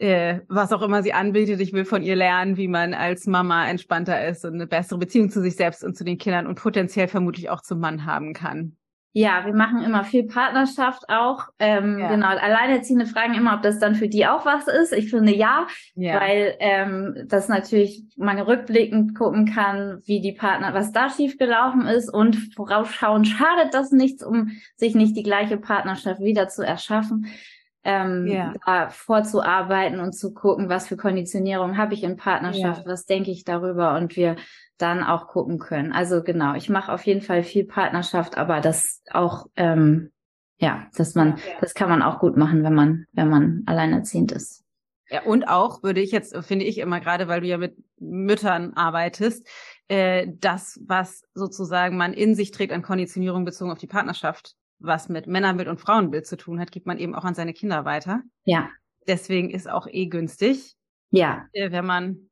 äh, was auch immer sie anbietet. Ich will von ihr lernen, wie man als Mama entspannter ist und eine bessere Beziehung zu sich selbst und zu den Kindern und potenziell vermutlich auch zum Mann haben kann. Ja, wir machen immer viel Partnerschaft auch. Ähm, ja. Genau, alleinerziehende fragen immer, ob das dann für die auch was ist. Ich finde ja, ja. weil ähm, das natürlich man rückblickend gucken kann, wie die Partner, was da schiefgelaufen ist und vorausschauen schadet das nichts, um sich nicht die gleiche Partnerschaft wieder zu erschaffen ähm, ja. da vorzuarbeiten und zu gucken, was für Konditionierung habe ich in Partnerschaft, ja. was denke ich darüber und wir dann auch gucken können. Also genau, ich mache auf jeden Fall viel Partnerschaft, aber das auch, ähm, ja, dass man, ja. das kann man auch gut machen, wenn man, wenn man alleinerziehend ist. Ja, und auch würde ich jetzt, finde ich immer gerade, weil du ja mit Müttern arbeitest, äh, das, was sozusagen man in sich trägt an Konditionierung bezogen auf die Partnerschaft, was mit Männerbild und Frauenbild zu tun hat, gibt man eben auch an seine Kinder weiter. Ja. Deswegen ist auch eh günstig. Ja. Äh, wenn man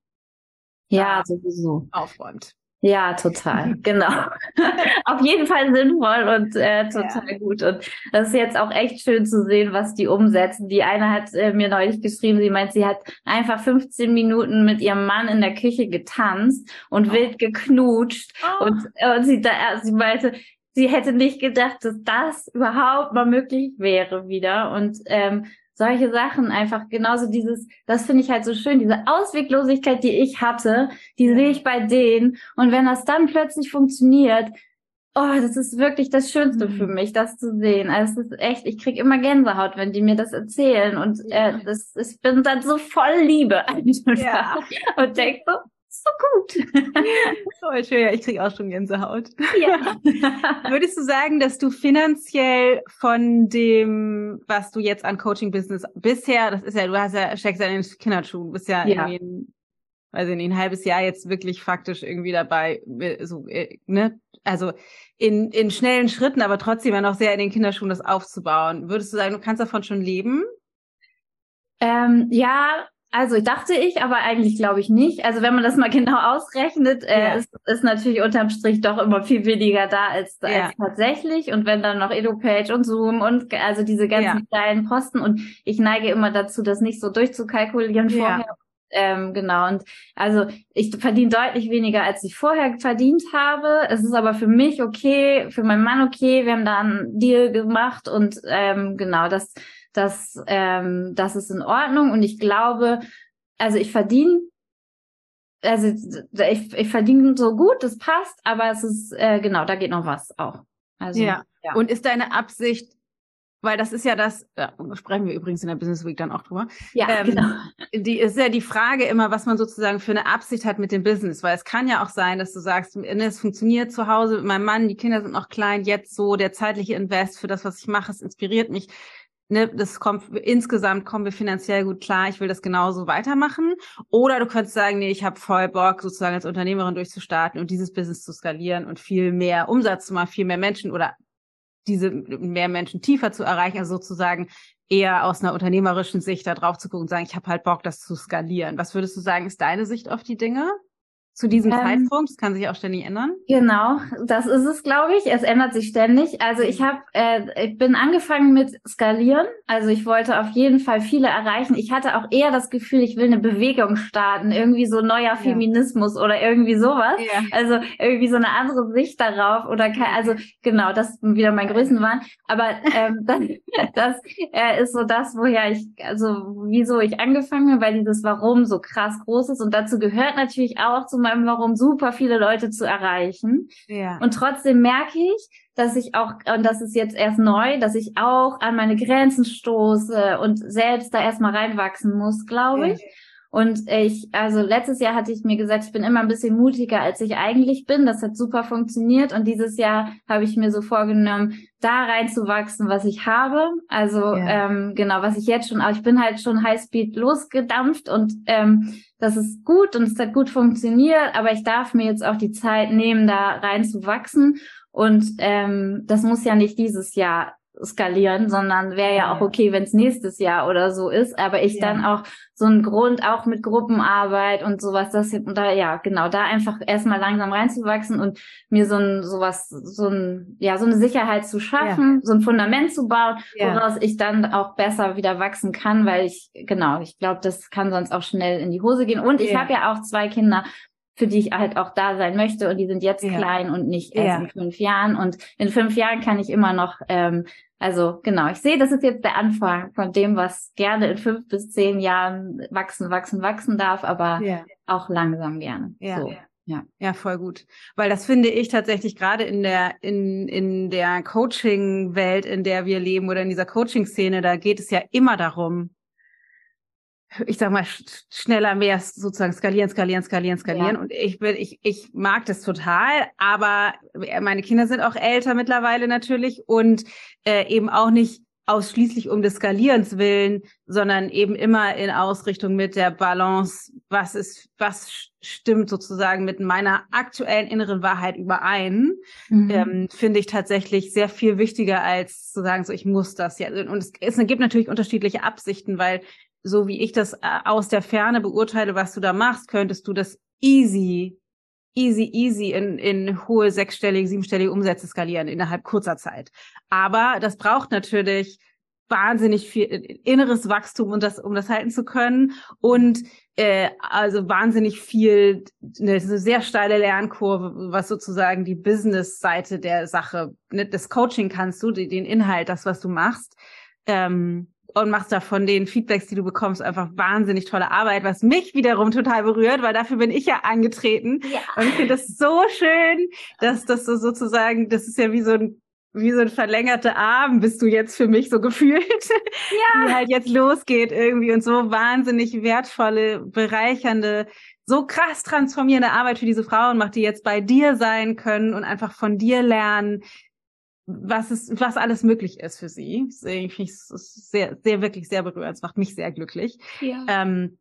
ja sowieso aufräumt. Ja, total, genau. Auf jeden Fall sinnvoll und äh, total ja. gut. Und das ist jetzt auch echt schön zu sehen, was die umsetzen. Die eine hat äh, mir neulich geschrieben, sie meint, sie hat einfach 15 Minuten mit ihrem Mann in der Küche getanzt und oh. wild geknutscht. Oh. Und, und sie, da, sie meinte, sie hätte nicht gedacht, dass das überhaupt mal möglich wäre wieder. Und ähm, solche Sachen einfach genauso dieses, das finde ich halt so schön, diese Ausweglosigkeit, die ich hatte, die sehe ich bei denen. Und wenn das dann plötzlich funktioniert, oh, das ist wirklich das Schönste für mhm. mich, das zu sehen. Also es ist echt, ich krieg immer Gänsehaut, wenn die mir das erzählen. Und äh, das, ich bin dann so voll Liebe einfach. Ja. Und denk so, so gut. oh, schön, ja, ich krieg auch schon Gänsehaut. Ja. Würdest du sagen, dass du finanziell von dem, was du jetzt an Coaching-Business bisher, das ist ja, du hast ja, steckst ja in den Kinderschuhen, bist ja, ja. irgendwie ein, weiß ich nicht, ein halbes Jahr jetzt wirklich faktisch irgendwie dabei, so, äh, ne? Also in, in schnellen Schritten, aber trotzdem ja noch sehr in den Kinderschuhen das aufzubauen. Würdest du sagen, du kannst davon schon leben? Ähm, ja, Also ich dachte ich, aber eigentlich glaube ich nicht. Also wenn man das mal genau ausrechnet, äh, Ja. ist, ist natürlich unterm Strich doch immer viel weniger da als, Ja. als tatsächlich. Und wenn dann noch EduPage und Zoom und also diese ganzen Ja. kleinen Posten und ich neige immer dazu, das nicht so durchzukalkulieren vorher. Ähm, genau. Und also ich verdiene deutlich weniger, als ich vorher verdient habe. Es ist aber für mich okay, für meinen Mann okay. Wir haben da einen Deal gemacht und ähm, genau, das, das, ähm, das ist in Ordnung. Und ich glaube, also ich verdiene, also ich, ich verdiene so gut, das passt, aber es ist, äh, genau, da geht noch was auch. Also, Ja. ja. Und ist deine Absicht, weil das ist ja das, ja, sprechen wir übrigens in der Business Week dann auch drüber, ja, ähm, genau. die ist ja die Frage immer, was man sozusagen für eine Absicht hat mit dem Business, weil es kann ja auch sein, dass du sagst, ne, es funktioniert zu Hause mit meinem Mann, die Kinder sind noch klein, jetzt so der zeitliche Invest für das, was ich mache, es inspiriert mich. Ne, das kommt insgesamt kommen wir finanziell gut klar, ich will das genauso weitermachen. Oder du könntest sagen, nee, ich habe voll Bock, sozusagen als Unternehmerin durchzustarten und dieses Business zu skalieren und viel mehr Umsatz zu machen, viel mehr Menschen oder diese mehr Menschen tiefer zu erreichen, also sozusagen eher aus einer unternehmerischen Sicht da drauf zu gucken und sagen, ich habe halt Bock, das zu skalieren. Was würdest du sagen, ist deine Sicht auf die Dinge? Zu diesem Ähm, Zeitpunkt, das kann sich auch ständig ändern. Genau, das ist es, glaube ich. Es ändert sich ständig. Also ich habe, äh, ich bin angefangen mit skalieren. Also ich wollte auf jeden Fall viele erreichen. Ich hatte auch eher das Gefühl, ich will eine Bewegung starten, irgendwie so neuer Feminismus oder irgendwie sowas. Ja. Also irgendwie so eine andere Sicht darauf oder kein, also genau, das wieder mein Größenwahn. Aber ähm, das, das äh, ist so das, woher ich, also wieso ich angefangen habe, weil dieses Warum so krass groß ist und dazu gehört natürlich auch zu meinem Warum super viele Leute zu erreichen. Ja. Und trotzdem merke ich, dass ich auch, und das ist jetzt erst neu, dass ich auch an meine Grenzen stoße und selbst da erstmal reinwachsen muss, glaube Ja. ich. Und ich, also letztes Jahr hatte ich mir gesagt, ich bin immer ein bisschen mutiger, als ich eigentlich bin. Das hat super funktioniert. Und dieses Jahr habe ich mir so vorgenommen, da reinzuwachsen, was ich habe. Also Ja. ähm, genau, was ich jetzt schon, aber ich bin halt schon Highspeed losgedampft und ähm, das ist gut und es hat gut funktioniert, aber ich darf mir jetzt auch die Zeit nehmen, da reinzuwachsen. Und ähm, das muss ja nicht dieses Jahr skalieren, sondern wäre ja auch Ja. okay, wenn es nächstes Jahr oder so ist. Aber ich Ja. dann auch so einen Grund, auch mit Gruppenarbeit und sowas, das und da, ja, genau, da einfach erstmal langsam reinzuwachsen und mir so ein, sowas, so ein, ja, so eine Sicherheit zu schaffen, so ein Fundament zu bauen, Ja. woraus ich dann auch besser wieder wachsen kann, weil ich, genau, ich glaube, das kann sonst auch schnell in die Hose gehen. Und ich Ja. habe ja auch zwei Kinder, für die ich halt auch da sein möchte und die sind jetzt Ja. klein und nicht erst Ja. in fünf Jahren. Und in fünf Jahren kann ich immer noch, ähm, also genau, ich sehe, das ist jetzt der Anfang von dem, was gerne in fünf bis zehn Jahren wachsen, wachsen, wachsen darf, aber ja. auch langsam gerne. Ja. So. Ja. Ja, voll gut. Weil das finde ich tatsächlich gerade in der, in, in der Coaching-Welt, in der wir leben oder in dieser Coaching-Szene, da geht es ja immer darum, ich sag mal, sch schneller mehr sozusagen skalieren, skalieren, skalieren, skalieren. Ja. Und ich bin, ich, ich mag das total, aber meine Kinder sind auch älter mittlerweile natürlich und äh, eben auch nicht ausschließlich um des Skalierens willen, sondern eben immer in Ausrichtung mit der Balance, was ist, was st- stimmt sozusagen mit meiner aktuellen inneren Wahrheit überein, Mhm. ähm, finde ich tatsächlich sehr viel wichtiger als zu sagen, so ich muss das ja. Und es, es gibt natürlich unterschiedliche Absichten, weil so wie ich das äh, aus der Ferne beurteile, was du da machst, könntest du das easy, easy, easy in, in hohe sechsstellige, siebenstellige Umsätze skalieren innerhalb kurzer Zeit. Aber das braucht natürlich wahnsinnig viel inneres Wachstum, um das, um das halten zu können. Und äh, also wahnsinnig viel, eine sehr steile Lernkurve, was sozusagen die Business-Seite der Sache, ne, das Coaching kannst du, den Inhalt, das, was du machst. Ähm, und machst da von den Feedbacks, die du bekommst, einfach wahnsinnig tolle Arbeit, was mich wiederum total berührt, weil dafür bin ich ja angetreten. Ja. Und ich finde das so schön, dass das so sozusagen, das ist ja wie so ein wie so ein verlängerter Arm bist du jetzt für mich so gefühlt, die halt jetzt losgeht irgendwie und so wahnsinnig wertvolle, bereichernde, so krass transformierende Arbeit für diese Frauen macht, die jetzt bei dir sein können und einfach von dir lernen, was es, was alles möglich ist für sie. Finde ich sehr, sehr, wirklich sehr berührend. Es macht mich sehr glücklich. Ja. Ähm,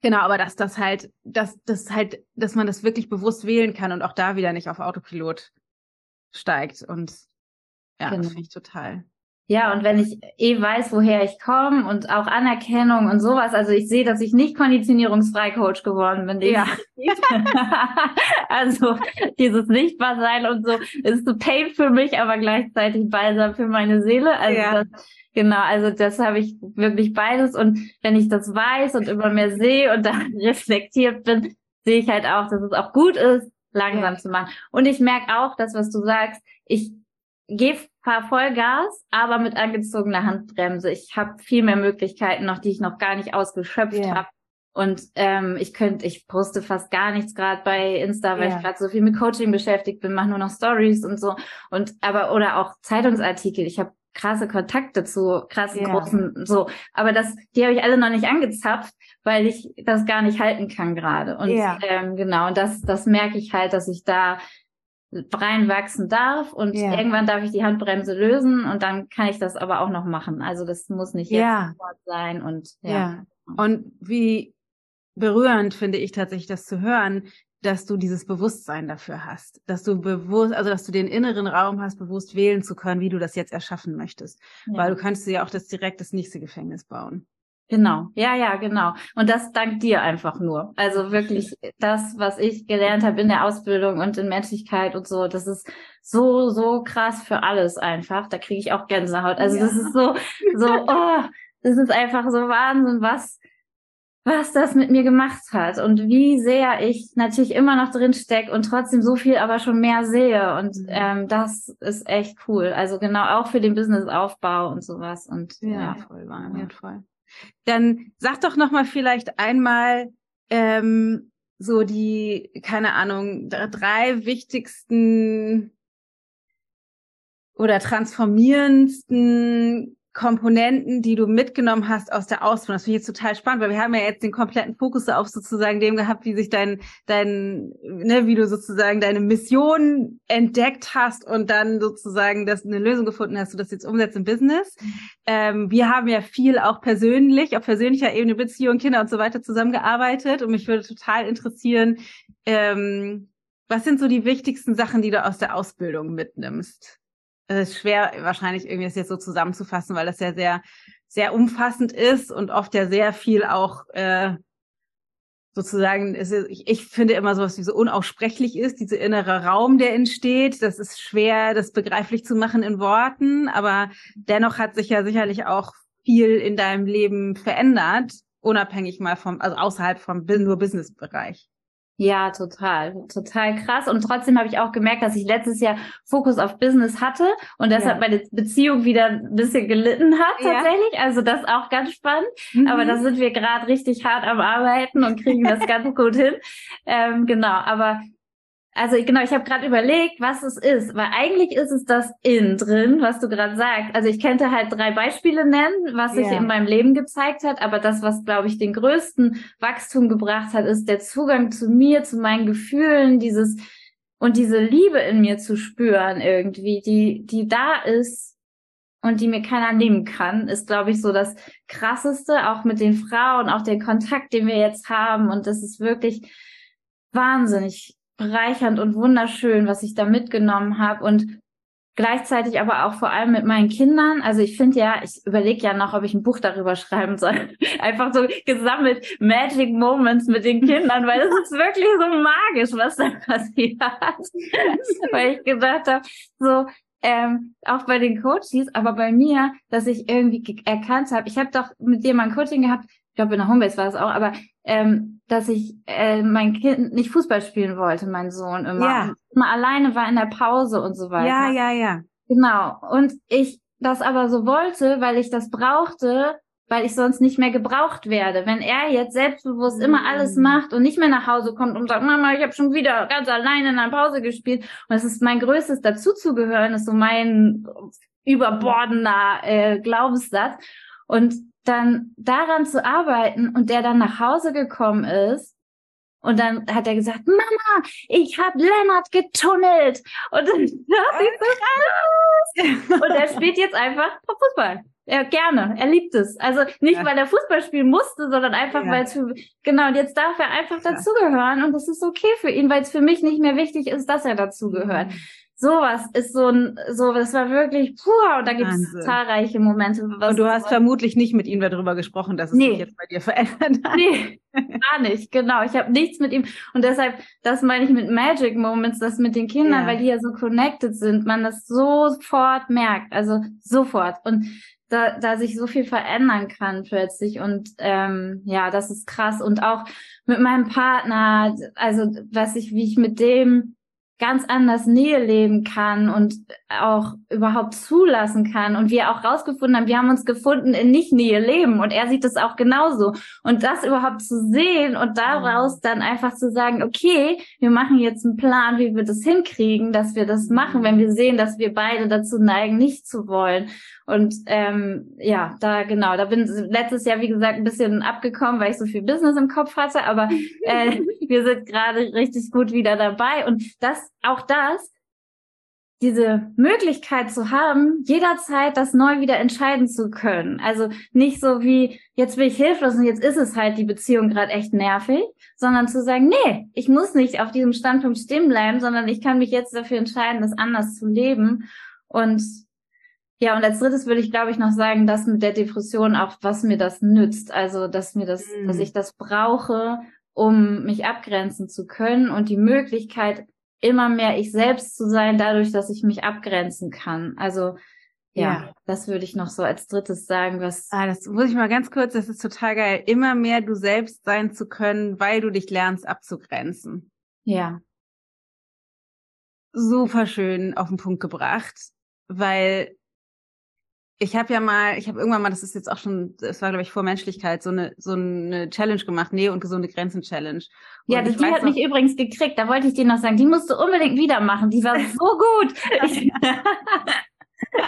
genau, aber dass das halt, dass das halt, dass man das wirklich bewusst wählen kann und auch da wieder nicht auf Autopilot steigt und ja, Genau. das finde ich total, Ja, und wenn ich eh weiß, woher ich komme und auch Anerkennung und sowas, also ich sehe, dass ich nicht konditionierungsfrei Coach geworden bin. Ja. also dieses Nichtbarsein und so ist so Pain für mich, aber gleichzeitig Balsam für meine Seele. Also ja. das, genau, also das habe ich wirklich beides. Und wenn ich das weiß und immer mehr sehe und dann reflektiert bin, sehe ich halt auch, dass es auch gut ist, langsam ja. zu machen. Und ich merke auch, das, was du sagst, ich gehe fahr Vollgas, aber mit angezogener Handbremse. Ich habe viel mehr Möglichkeiten noch, die ich noch gar nicht ausgeschöpft yeah. habe. Und ähm, ich könnte, ich poste fast gar nichts gerade bei Insta, weil yeah. ich gerade so viel mit Coaching beschäftigt bin, mache nur noch Stories und so. Und aber oder auch Zeitungsartikel. Ich habe krasse Kontakte zu krassen yeah. großen so, aber das, die habe ich alle noch nicht angezapft, weil ich das gar nicht halten kann gerade. Und ähm, genau, und das, das merke ich halt, dass ich da reinwachsen darf und ja. irgendwann darf ich die Handbremse lösen und dann kann ich das aber auch noch machen. Also das muss nicht jetzt ja. sein und ja. ja. Und wie berührend finde ich tatsächlich das zu hören, dass du dieses Bewusstsein dafür hast, dass du bewusst, also dass du den inneren Raum hast, bewusst wählen zu können, wie du das jetzt erschaffen möchtest, weil du kannst dir ja auch das direkt das nächste Gefängnis bauen. Genau, ja, ja, genau. Und das dank dir einfach nur. Also wirklich das, was ich gelernt habe in der Ausbildung und in Menschlichkeit und so, das ist so, so krass für alles einfach. Da kriege ich auch Gänsehaut. Also ja. das ist so, so, oh, das ist einfach so Wahnsinn, was, was das mit mir gemacht hat und wie sehr ich natürlich immer noch drin steck und trotzdem so viel aber schon mehr sehe. Und mhm. ähm, das ist echt cool. Also genau auch für den Businessaufbau und sowas. Und ja, ja voll, war wertvoll. Dann sag doch noch mal vielleicht einmal ähm, so die, keine Ahnung, drei wichtigsten oder transformierendsten Komponenten, die du mitgenommen hast aus der Ausbildung. Das finde ich jetzt total spannend, weil wir haben ja jetzt den kompletten Fokus auf sozusagen dem gehabt, wie sich dein, dein, ne, wie du sozusagen deine Mission entdeckt hast und dann sozusagen das eine Lösung gefunden hast, du das jetzt umsetzt im Business. Mhm. Ähm, wir haben ja viel auch persönlich, auf persönlicher Ebene, Beziehung, Kinder und so weiter zusammengearbeitet und mich würde total interessieren, ähm, was sind so die wichtigsten Sachen, die du aus der Ausbildung mitnimmst? Es ist schwer, wahrscheinlich irgendwie das jetzt so zusammenzufassen, weil das ja sehr, sehr umfassend ist und oft ja sehr viel auch äh, sozusagen, ist, ich, ich finde immer sowas wie so unaussprechlich ist, dieser innere Raum, der entsteht. Das ist schwer, das begreiflich zu machen in Worten, aber dennoch hat sich ja sicherlich auch viel in deinem Leben verändert, unabhängig mal vom, also außerhalb vom nur Business-Bereich. Ja, total, total krass. Und trotzdem habe ich auch gemerkt, dass ich letztes Jahr Fokus auf Business hatte und deshalb ja. meine Beziehung wieder ein bisschen gelitten hat tatsächlich. Ja. Also das ist auch ganz spannend. Mhm. Aber da sind wir gerade richtig hart am Arbeiten und kriegen das ganz gut hin. Ähm, genau, aber also genau, ich habe gerade überlegt, was es ist, weil eigentlich ist es das in drin, was du gerade sagst. Also ich könnte halt drei Beispiele nennen, was sich yeah. in meinem Leben gezeigt hat, aber das, was glaube ich den größten Wachstum gebracht hat, ist der Zugang zu mir, zu meinen Gefühlen, dieses und diese Liebe in mir zu spüren irgendwie, die die da ist und die mir keiner nehmen kann, ist glaube ich so das krasseste, auch mit den Frauen, auch der Kontakt, den wir jetzt haben und das ist wirklich wahnsinnig bereichernd und wunderschön, was ich da mitgenommen habe und gleichzeitig aber auch vor allem mit meinen Kindern. Also ich finde ja, ich überlege ja noch, ob ich ein Buch darüber schreiben soll. Einfach so gesammelt Magic Moments mit den Kindern, weil es ist wirklich so magisch, was da passiert. weil ich gedacht habe, so ähm, auch bei den Coaches, aber bei mir, dass ich irgendwie erkannt habe, ich habe doch mit dir mal ein Coaching gehabt, ich glaube in der Homebase war es auch, aber ähm, dass ich äh, mein Kind nicht Fußball spielen wollte, mein Sohn immer. Ja. immer alleine war in der Pause und so weiter. Ja, ja, ja. Genau. Und ich das aber so wollte, weil ich das brauchte, weil ich sonst nicht mehr gebraucht werde. Wenn er jetzt selbstbewusst immer mhm. alles macht und nicht mehr nach Hause kommt und sagt, Mama, ich habe schon wieder ganz alleine in einer Pause gespielt. Und es ist mein größtes Dazuzugehören, ist so mein überbordender äh, Glaubenssatz. Und dann daran zu arbeiten und der dann nach Hause gekommen ist und dann hat er gesagt, Mama, ich habe Lennart getunnelt. Und dann ich so, und er spielt jetzt einfach Fußball. Ja, gerne. Er liebt es. Also nicht, ja. weil er Fußball spielen musste, sondern einfach, ja. weil es für, genau, und jetzt darf er einfach dazugehören und das ist okay für ihn, weil es für mich nicht mehr wichtig ist, dass er dazugehört. Sowas ist so ein, so, das war wirklich, puh, und da gibt es zahlreiche Momente. und du hast vermutlich nicht mit ihm darüber gesprochen, dass es nee. sich jetzt bei dir verändert hat. Nee, gar nicht, genau. Ich habe nichts mit ihm. Und deshalb, das meine ich mit Magic Moments, das mit den Kindern, ja. weil die ja so connected sind, man das sofort merkt, also sofort. Und da, da sich so viel verändern kann plötzlich und ähm, ja, das ist krass und auch mit meinem Partner, also was ich, wie ich mit dem ganz anders Nähe leben kann und auch überhaupt zulassen kann und wir auch rausgefunden haben, wir haben uns gefunden in nicht Nähe leben und er sieht das auch genauso. Und das überhaupt zu sehen und daraus dann einfach zu sagen, okay, wir machen jetzt einen Plan, wie wir das hinkriegen, dass wir das machen, wenn wir sehen, dass wir beide dazu neigen, nicht zu wollen und ähm, ja, da genau, da bin letztes Jahr, wie gesagt, ein bisschen abgekommen, weil ich so viel Business im Kopf hatte, aber äh, wir sind gerade richtig gut wieder dabei. Und das, auch das, diese Möglichkeit zu haben, jederzeit das neu wieder entscheiden zu können. Also nicht so wie, jetzt bin ich hilflos und jetzt ist es halt die Beziehung gerade echt nervig, sondern zu sagen, nee, ich muss nicht auf diesem Standpunkt stehen bleiben, sondern ich kann mich jetzt dafür entscheiden, das anders zu leben. Und ja, und als drittes würde ich, glaube ich, noch sagen, dass mit der Depression auch, was mir das nützt. Also, dass mir das, mhm. dass ich das brauche, um mich abgrenzen zu können und die Möglichkeit, immer mehr ich selbst zu sein, dadurch, dass ich mich abgrenzen kann. Also, ja, ja, das würde ich noch so als drittes sagen, was. Ah, das muss ich mal ganz kurz, das ist total geil, immer mehr du selbst sein zu können, weil du dich lernst abzugrenzen. Ja. Super schön auf den Punkt gebracht, weil ich habe ja mal, ich habe irgendwann mal, das ist jetzt auch schon, das war glaube ich vor Menschlichkeit, so eine so eine Challenge gemacht, Nähe und gesunde Grenzen Challenge. Und ja, die hat noch, mich übrigens gekriegt. Da wollte ich dir noch sagen, die musst du unbedingt wieder machen. Die war so gut. Ich,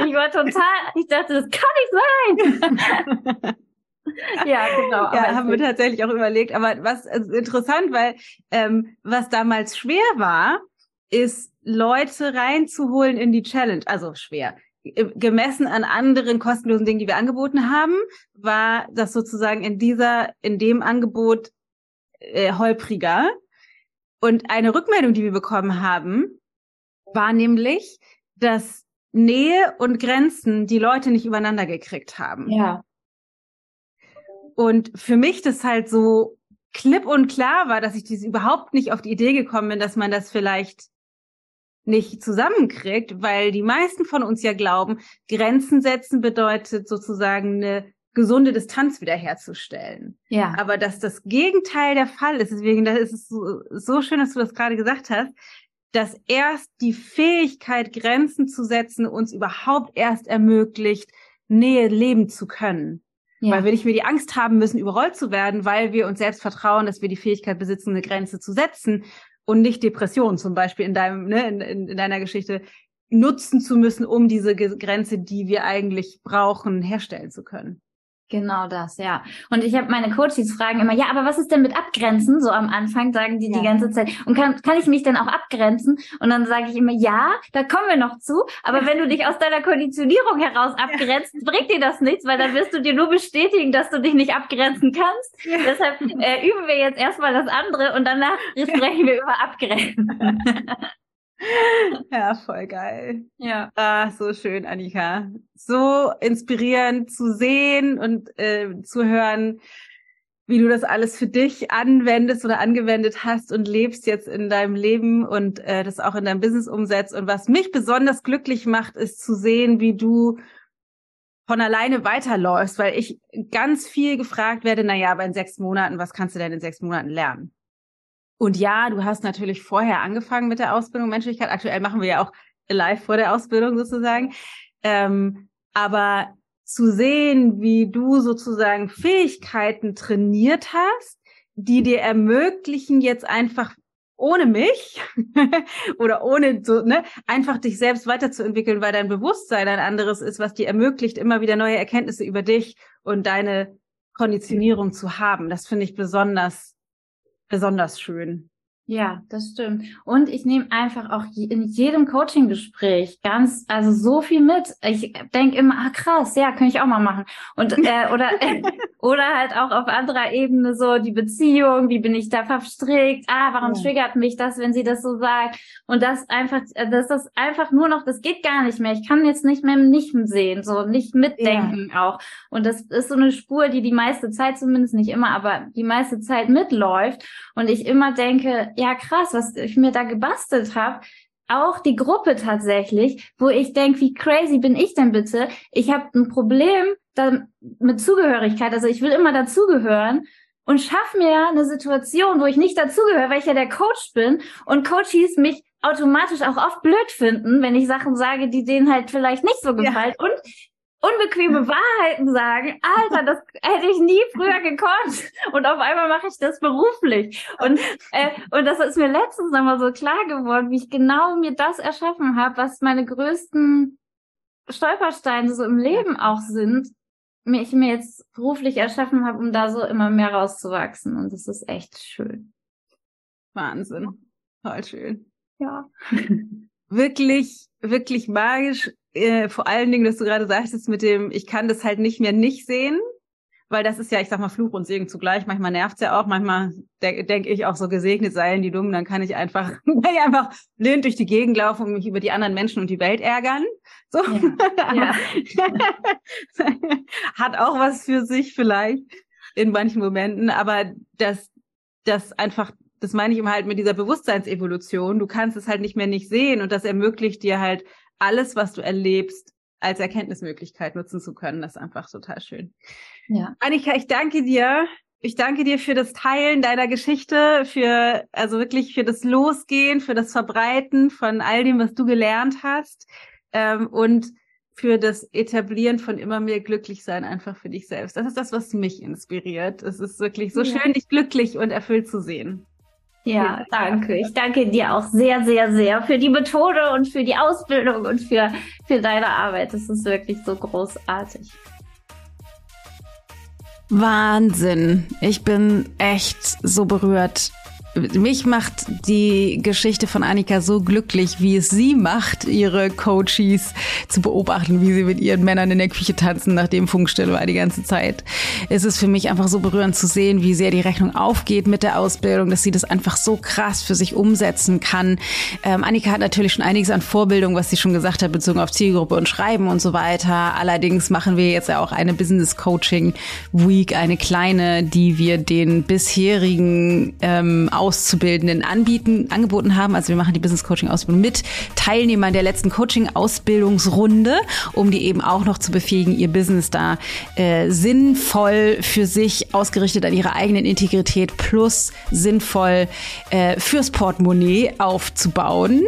ich war total, ich dachte, das kann nicht sein. ja, genau. Ja, haben wir tatsächlich auch überlegt. Aber was also interessant, weil ähm, was damals schwer war, ist Leute reinzuholen in die Challenge. Also schwer gemessen an anderen kostenlosen Dingen, die wir angeboten haben, war das sozusagen in dieser, in dem Angebot äh, holpriger. Und eine Rückmeldung, die wir bekommen haben, war nämlich, dass Nähe und Grenzen die Leute nicht übereinander gekriegt haben. Ja. Und für mich das halt so klipp und klar war, dass ich diese überhaupt nicht auf die Idee gekommen bin, dass man das vielleicht nicht zusammenkriegt, weil die meisten von uns ja glauben, Grenzen setzen bedeutet sozusagen eine gesunde Distanz wiederherzustellen. Ja. Aber dass das Gegenteil der Fall ist, deswegen das ist es so, so schön, dass du das gerade gesagt hast, dass erst die Fähigkeit, Grenzen zu setzen, uns überhaupt erst ermöglicht, Nähe leben zu können. Ja. Weil wir nicht mehr die Angst haben müssen, überrollt zu werden, weil wir uns selbst vertrauen, dass wir die Fähigkeit besitzen, eine Grenze zu setzen und nicht Depression zum Beispiel in deinem, ne, in, in, in deiner Geschichte nutzen zu müssen, um diese Grenze, die wir eigentlich brauchen, herstellen zu können. Genau das, ja. Und ich habe meine Coaches fragen immer, ja, aber was ist denn mit Abgrenzen? So am Anfang sagen die ja. die ganze Zeit. Und kann, kann ich mich denn auch abgrenzen? Und dann sage ich immer, ja, da kommen wir noch zu. Aber wenn du dich aus deiner Konditionierung heraus abgrenzt, ja. bringt dir das nichts, weil dann wirst du dir nur bestätigen, dass du dich nicht abgrenzen kannst. Deshalb äh, üben wir jetzt erstmal das andere und danach sprechen wir über Abgrenzen. Ja, voll geil. Ja. Ah, so schön, Annika. So inspirierend zu sehen und äh, zu hören, wie du das alles für dich anwendest oder angewendet hast und lebst jetzt in deinem Leben und äh, das auch in deinem Business umsetzt. Und was mich besonders glücklich macht, ist zu sehen, wie du von alleine weiterläufst, weil ich ganz viel gefragt werde, na ja, aber in sechs Monaten, was kannst du denn in sechs Monaten lernen? Und ja, du hast natürlich vorher angefangen mit der Ausbildung Menschlichkeit. Aktuell machen wir ja auch live vor der Ausbildung sozusagen. Ähm, aber zu sehen, wie du sozusagen Fähigkeiten trainiert hast, die dir ermöglichen, jetzt einfach ohne mich oder ohne so, ne, einfach dich selbst weiterzuentwickeln, weil dein Bewusstsein ein anderes ist, was dir ermöglicht, immer wieder neue Erkenntnisse über dich und deine Konditionierung zu haben. Das finde ich besonders besonders schön. Ja, das stimmt. Und ich nehme einfach auch in jedem Coaching-Gespräch ganz, also so viel mit. Ich denke immer, ah krass, ja, kann ich auch mal machen. Und äh, oder äh, oder halt auch auf anderer Ebene so die Beziehung, wie bin ich da verstrickt, ah, warum ja. triggert mich das, wenn sie das so sagt und das einfach, das ist einfach nur noch, das geht gar nicht mehr, ich kann jetzt nicht mehr nicht sehen, so nicht mitdenken ja. auch und das ist so eine Spur, die die meiste Zeit, zumindest nicht immer, aber die meiste Zeit mitläuft und ich immer denke, ja krass, was ich mir da gebastelt habe, auch die Gruppe tatsächlich, wo ich denke, wie crazy bin ich denn bitte? Ich habe ein Problem mit Zugehörigkeit, also ich will immer dazugehören und schaff mir eine Situation, wo ich nicht dazugehöre, weil ich ja der Coach bin und Coaches mich automatisch auch oft blöd finden, wenn ich Sachen sage, die denen halt vielleicht nicht so gefallen. Ja. Und unbequeme Wahrheiten sagen. Alter, das hätte ich nie früher gekonnt. Und auf einmal mache ich das beruflich. Und, äh, und das ist mir letztens nochmal so klar geworden, wie ich genau mir das erschaffen habe, was meine größten Stolpersteine so im Leben auch sind, ich mir jetzt beruflich erschaffen habe, um da so immer mehr rauszuwachsen. Und das ist echt schön. Wahnsinn. Toll schön. Ja. wirklich, wirklich magisch äh, vor allen Dingen, dass du gerade sagtest mit dem, ich kann das halt nicht mehr nicht sehen, weil das ist ja, ich sag mal, Fluch und Segen zugleich. Manchmal nervt's ja auch, manchmal de denke ich auch so, gesegnet seien die Dummen, dann kann ich einfach, kann ich einfach blind durch die Gegend laufen und mich über die anderen Menschen und die Welt ärgern. So. Ja. ja. Hat auch was für sich vielleicht in manchen Momenten, aber das, das einfach das meine ich immer halt mit dieser Bewusstseinsevolution. Du kannst es halt nicht mehr nicht sehen und das ermöglicht dir halt alles, was du erlebst, als Erkenntnismöglichkeit nutzen zu können. Das ist einfach total schön. Ja. Annika, ich danke dir. Ich danke dir für das Teilen deiner Geschichte, für, also wirklich für das Losgehen, für das Verbreiten von all dem, was du gelernt hast, ähm, und für das Etablieren von immer mehr Glücklichsein einfach für dich selbst. Das ist das, was mich inspiriert. Es ist wirklich so ja. schön, dich glücklich und erfüllt zu sehen. Ja, danke. Ich danke dir auch sehr, sehr, sehr für die Methode und für die Ausbildung und für, für deine Arbeit. Das ist wirklich so großartig. Wahnsinn. Ich bin echt so berührt mich macht die Geschichte von Annika so glücklich, wie es sie macht, ihre Coaches zu beobachten, wie sie mit ihren Männern in der Küche tanzen, nachdem Funkstille war die ganze Zeit. Es ist für mich einfach so berührend zu sehen, wie sehr die Rechnung aufgeht mit der Ausbildung, dass sie das einfach so krass für sich umsetzen kann. Ähm, Annika hat natürlich schon einiges an Vorbildung, was sie schon gesagt hat, bezogen auf Zielgruppe und Schreiben und so weiter. Allerdings machen wir jetzt ja auch eine Business Coaching Week, eine kleine, die wir den bisherigen ähm, Auszubildenden anbieten, angeboten haben. Also wir machen die Business Coaching Ausbildung mit Teilnehmern der letzten Coaching Ausbildungsrunde, um die eben auch noch zu befähigen, ihr Business da äh, sinnvoll für sich ausgerichtet an ihre eigenen Integrität plus sinnvoll äh, fürs Portemonnaie aufzubauen,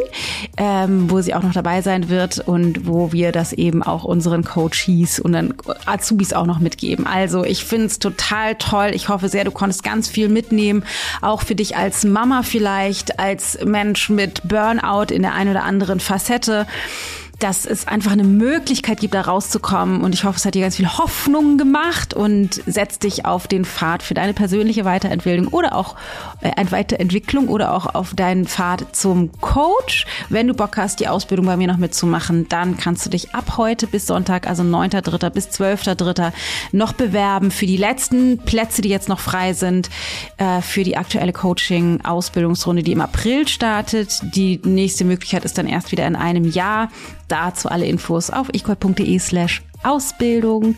ähm, wo sie auch noch dabei sein wird und wo wir das eben auch unseren Coaches und dann Azubis auch noch mitgeben. Also ich finde es total toll. Ich hoffe sehr, du konntest ganz viel mitnehmen, auch für dich als als Mama vielleicht, als Mensch mit Burnout in der einen oder anderen Facette dass es einfach eine Möglichkeit gibt, da rauszukommen. Und ich hoffe, es hat dir ganz viel Hoffnung gemacht und setzt dich auf den Pfad für deine persönliche Weiterentwicklung oder auch äh, Weiterentwicklung oder auch auf deinen Pfad zum Coach. Wenn du Bock hast, die Ausbildung bei mir noch mitzumachen, dann kannst du dich ab heute bis Sonntag, also 9.3. bis 12.3. noch bewerben für die letzten Plätze, die jetzt noch frei sind, äh, für die aktuelle Coaching-Ausbildungsrunde, die im April startet. Die nächste Möglichkeit ist dann erst wieder in einem Jahr. Dazu alle Infos auf ichgold.de slash Ausbildung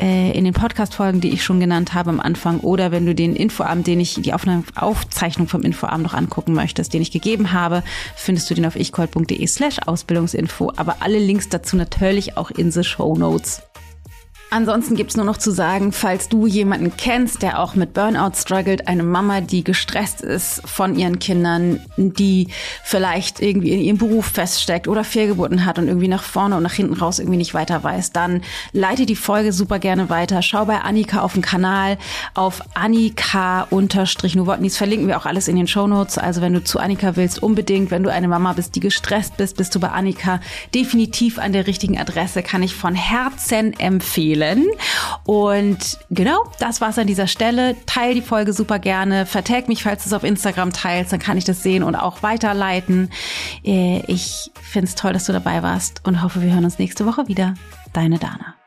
äh, in den Podcast-Folgen, die ich schon genannt habe am Anfang oder wenn du den Infoabend, den ich, die Aufnahme, Aufzeichnung vom Infoabend noch angucken möchtest, den ich gegeben habe, findest du den auf ichgold.de slash Ausbildungsinfo. Aber alle Links dazu natürlich auch in the Show Notes. Ansonsten gibt's nur noch zu sagen, falls du jemanden kennst, der auch mit Burnout struggelt, eine Mama, die gestresst ist von ihren Kindern, die vielleicht irgendwie in ihrem Beruf feststeckt oder Fehlgeburten hat und irgendwie nach vorne und nach hinten raus irgendwie nicht weiter weiß, dann leite die Folge super gerne weiter. Schau bei Annika auf dem Kanal auf Annika-Nowotnis. Verlinken wir auch alles in den Show Notes. Also wenn du zu Annika willst, unbedingt. Wenn du eine Mama bist, die gestresst bist, bist du bei Annika definitiv an der richtigen Adresse. Kann ich von Herzen empfehlen empfehlen. Und genau, das war's an dieser Stelle. Teil die Folge super gerne. Vertag mich, falls du es auf Instagram teilst, dann kann ich das sehen und auch weiterleiten. Äh, ich finde es toll, dass du dabei warst und hoffe, wir hören uns nächste Woche wieder. Deine Dana.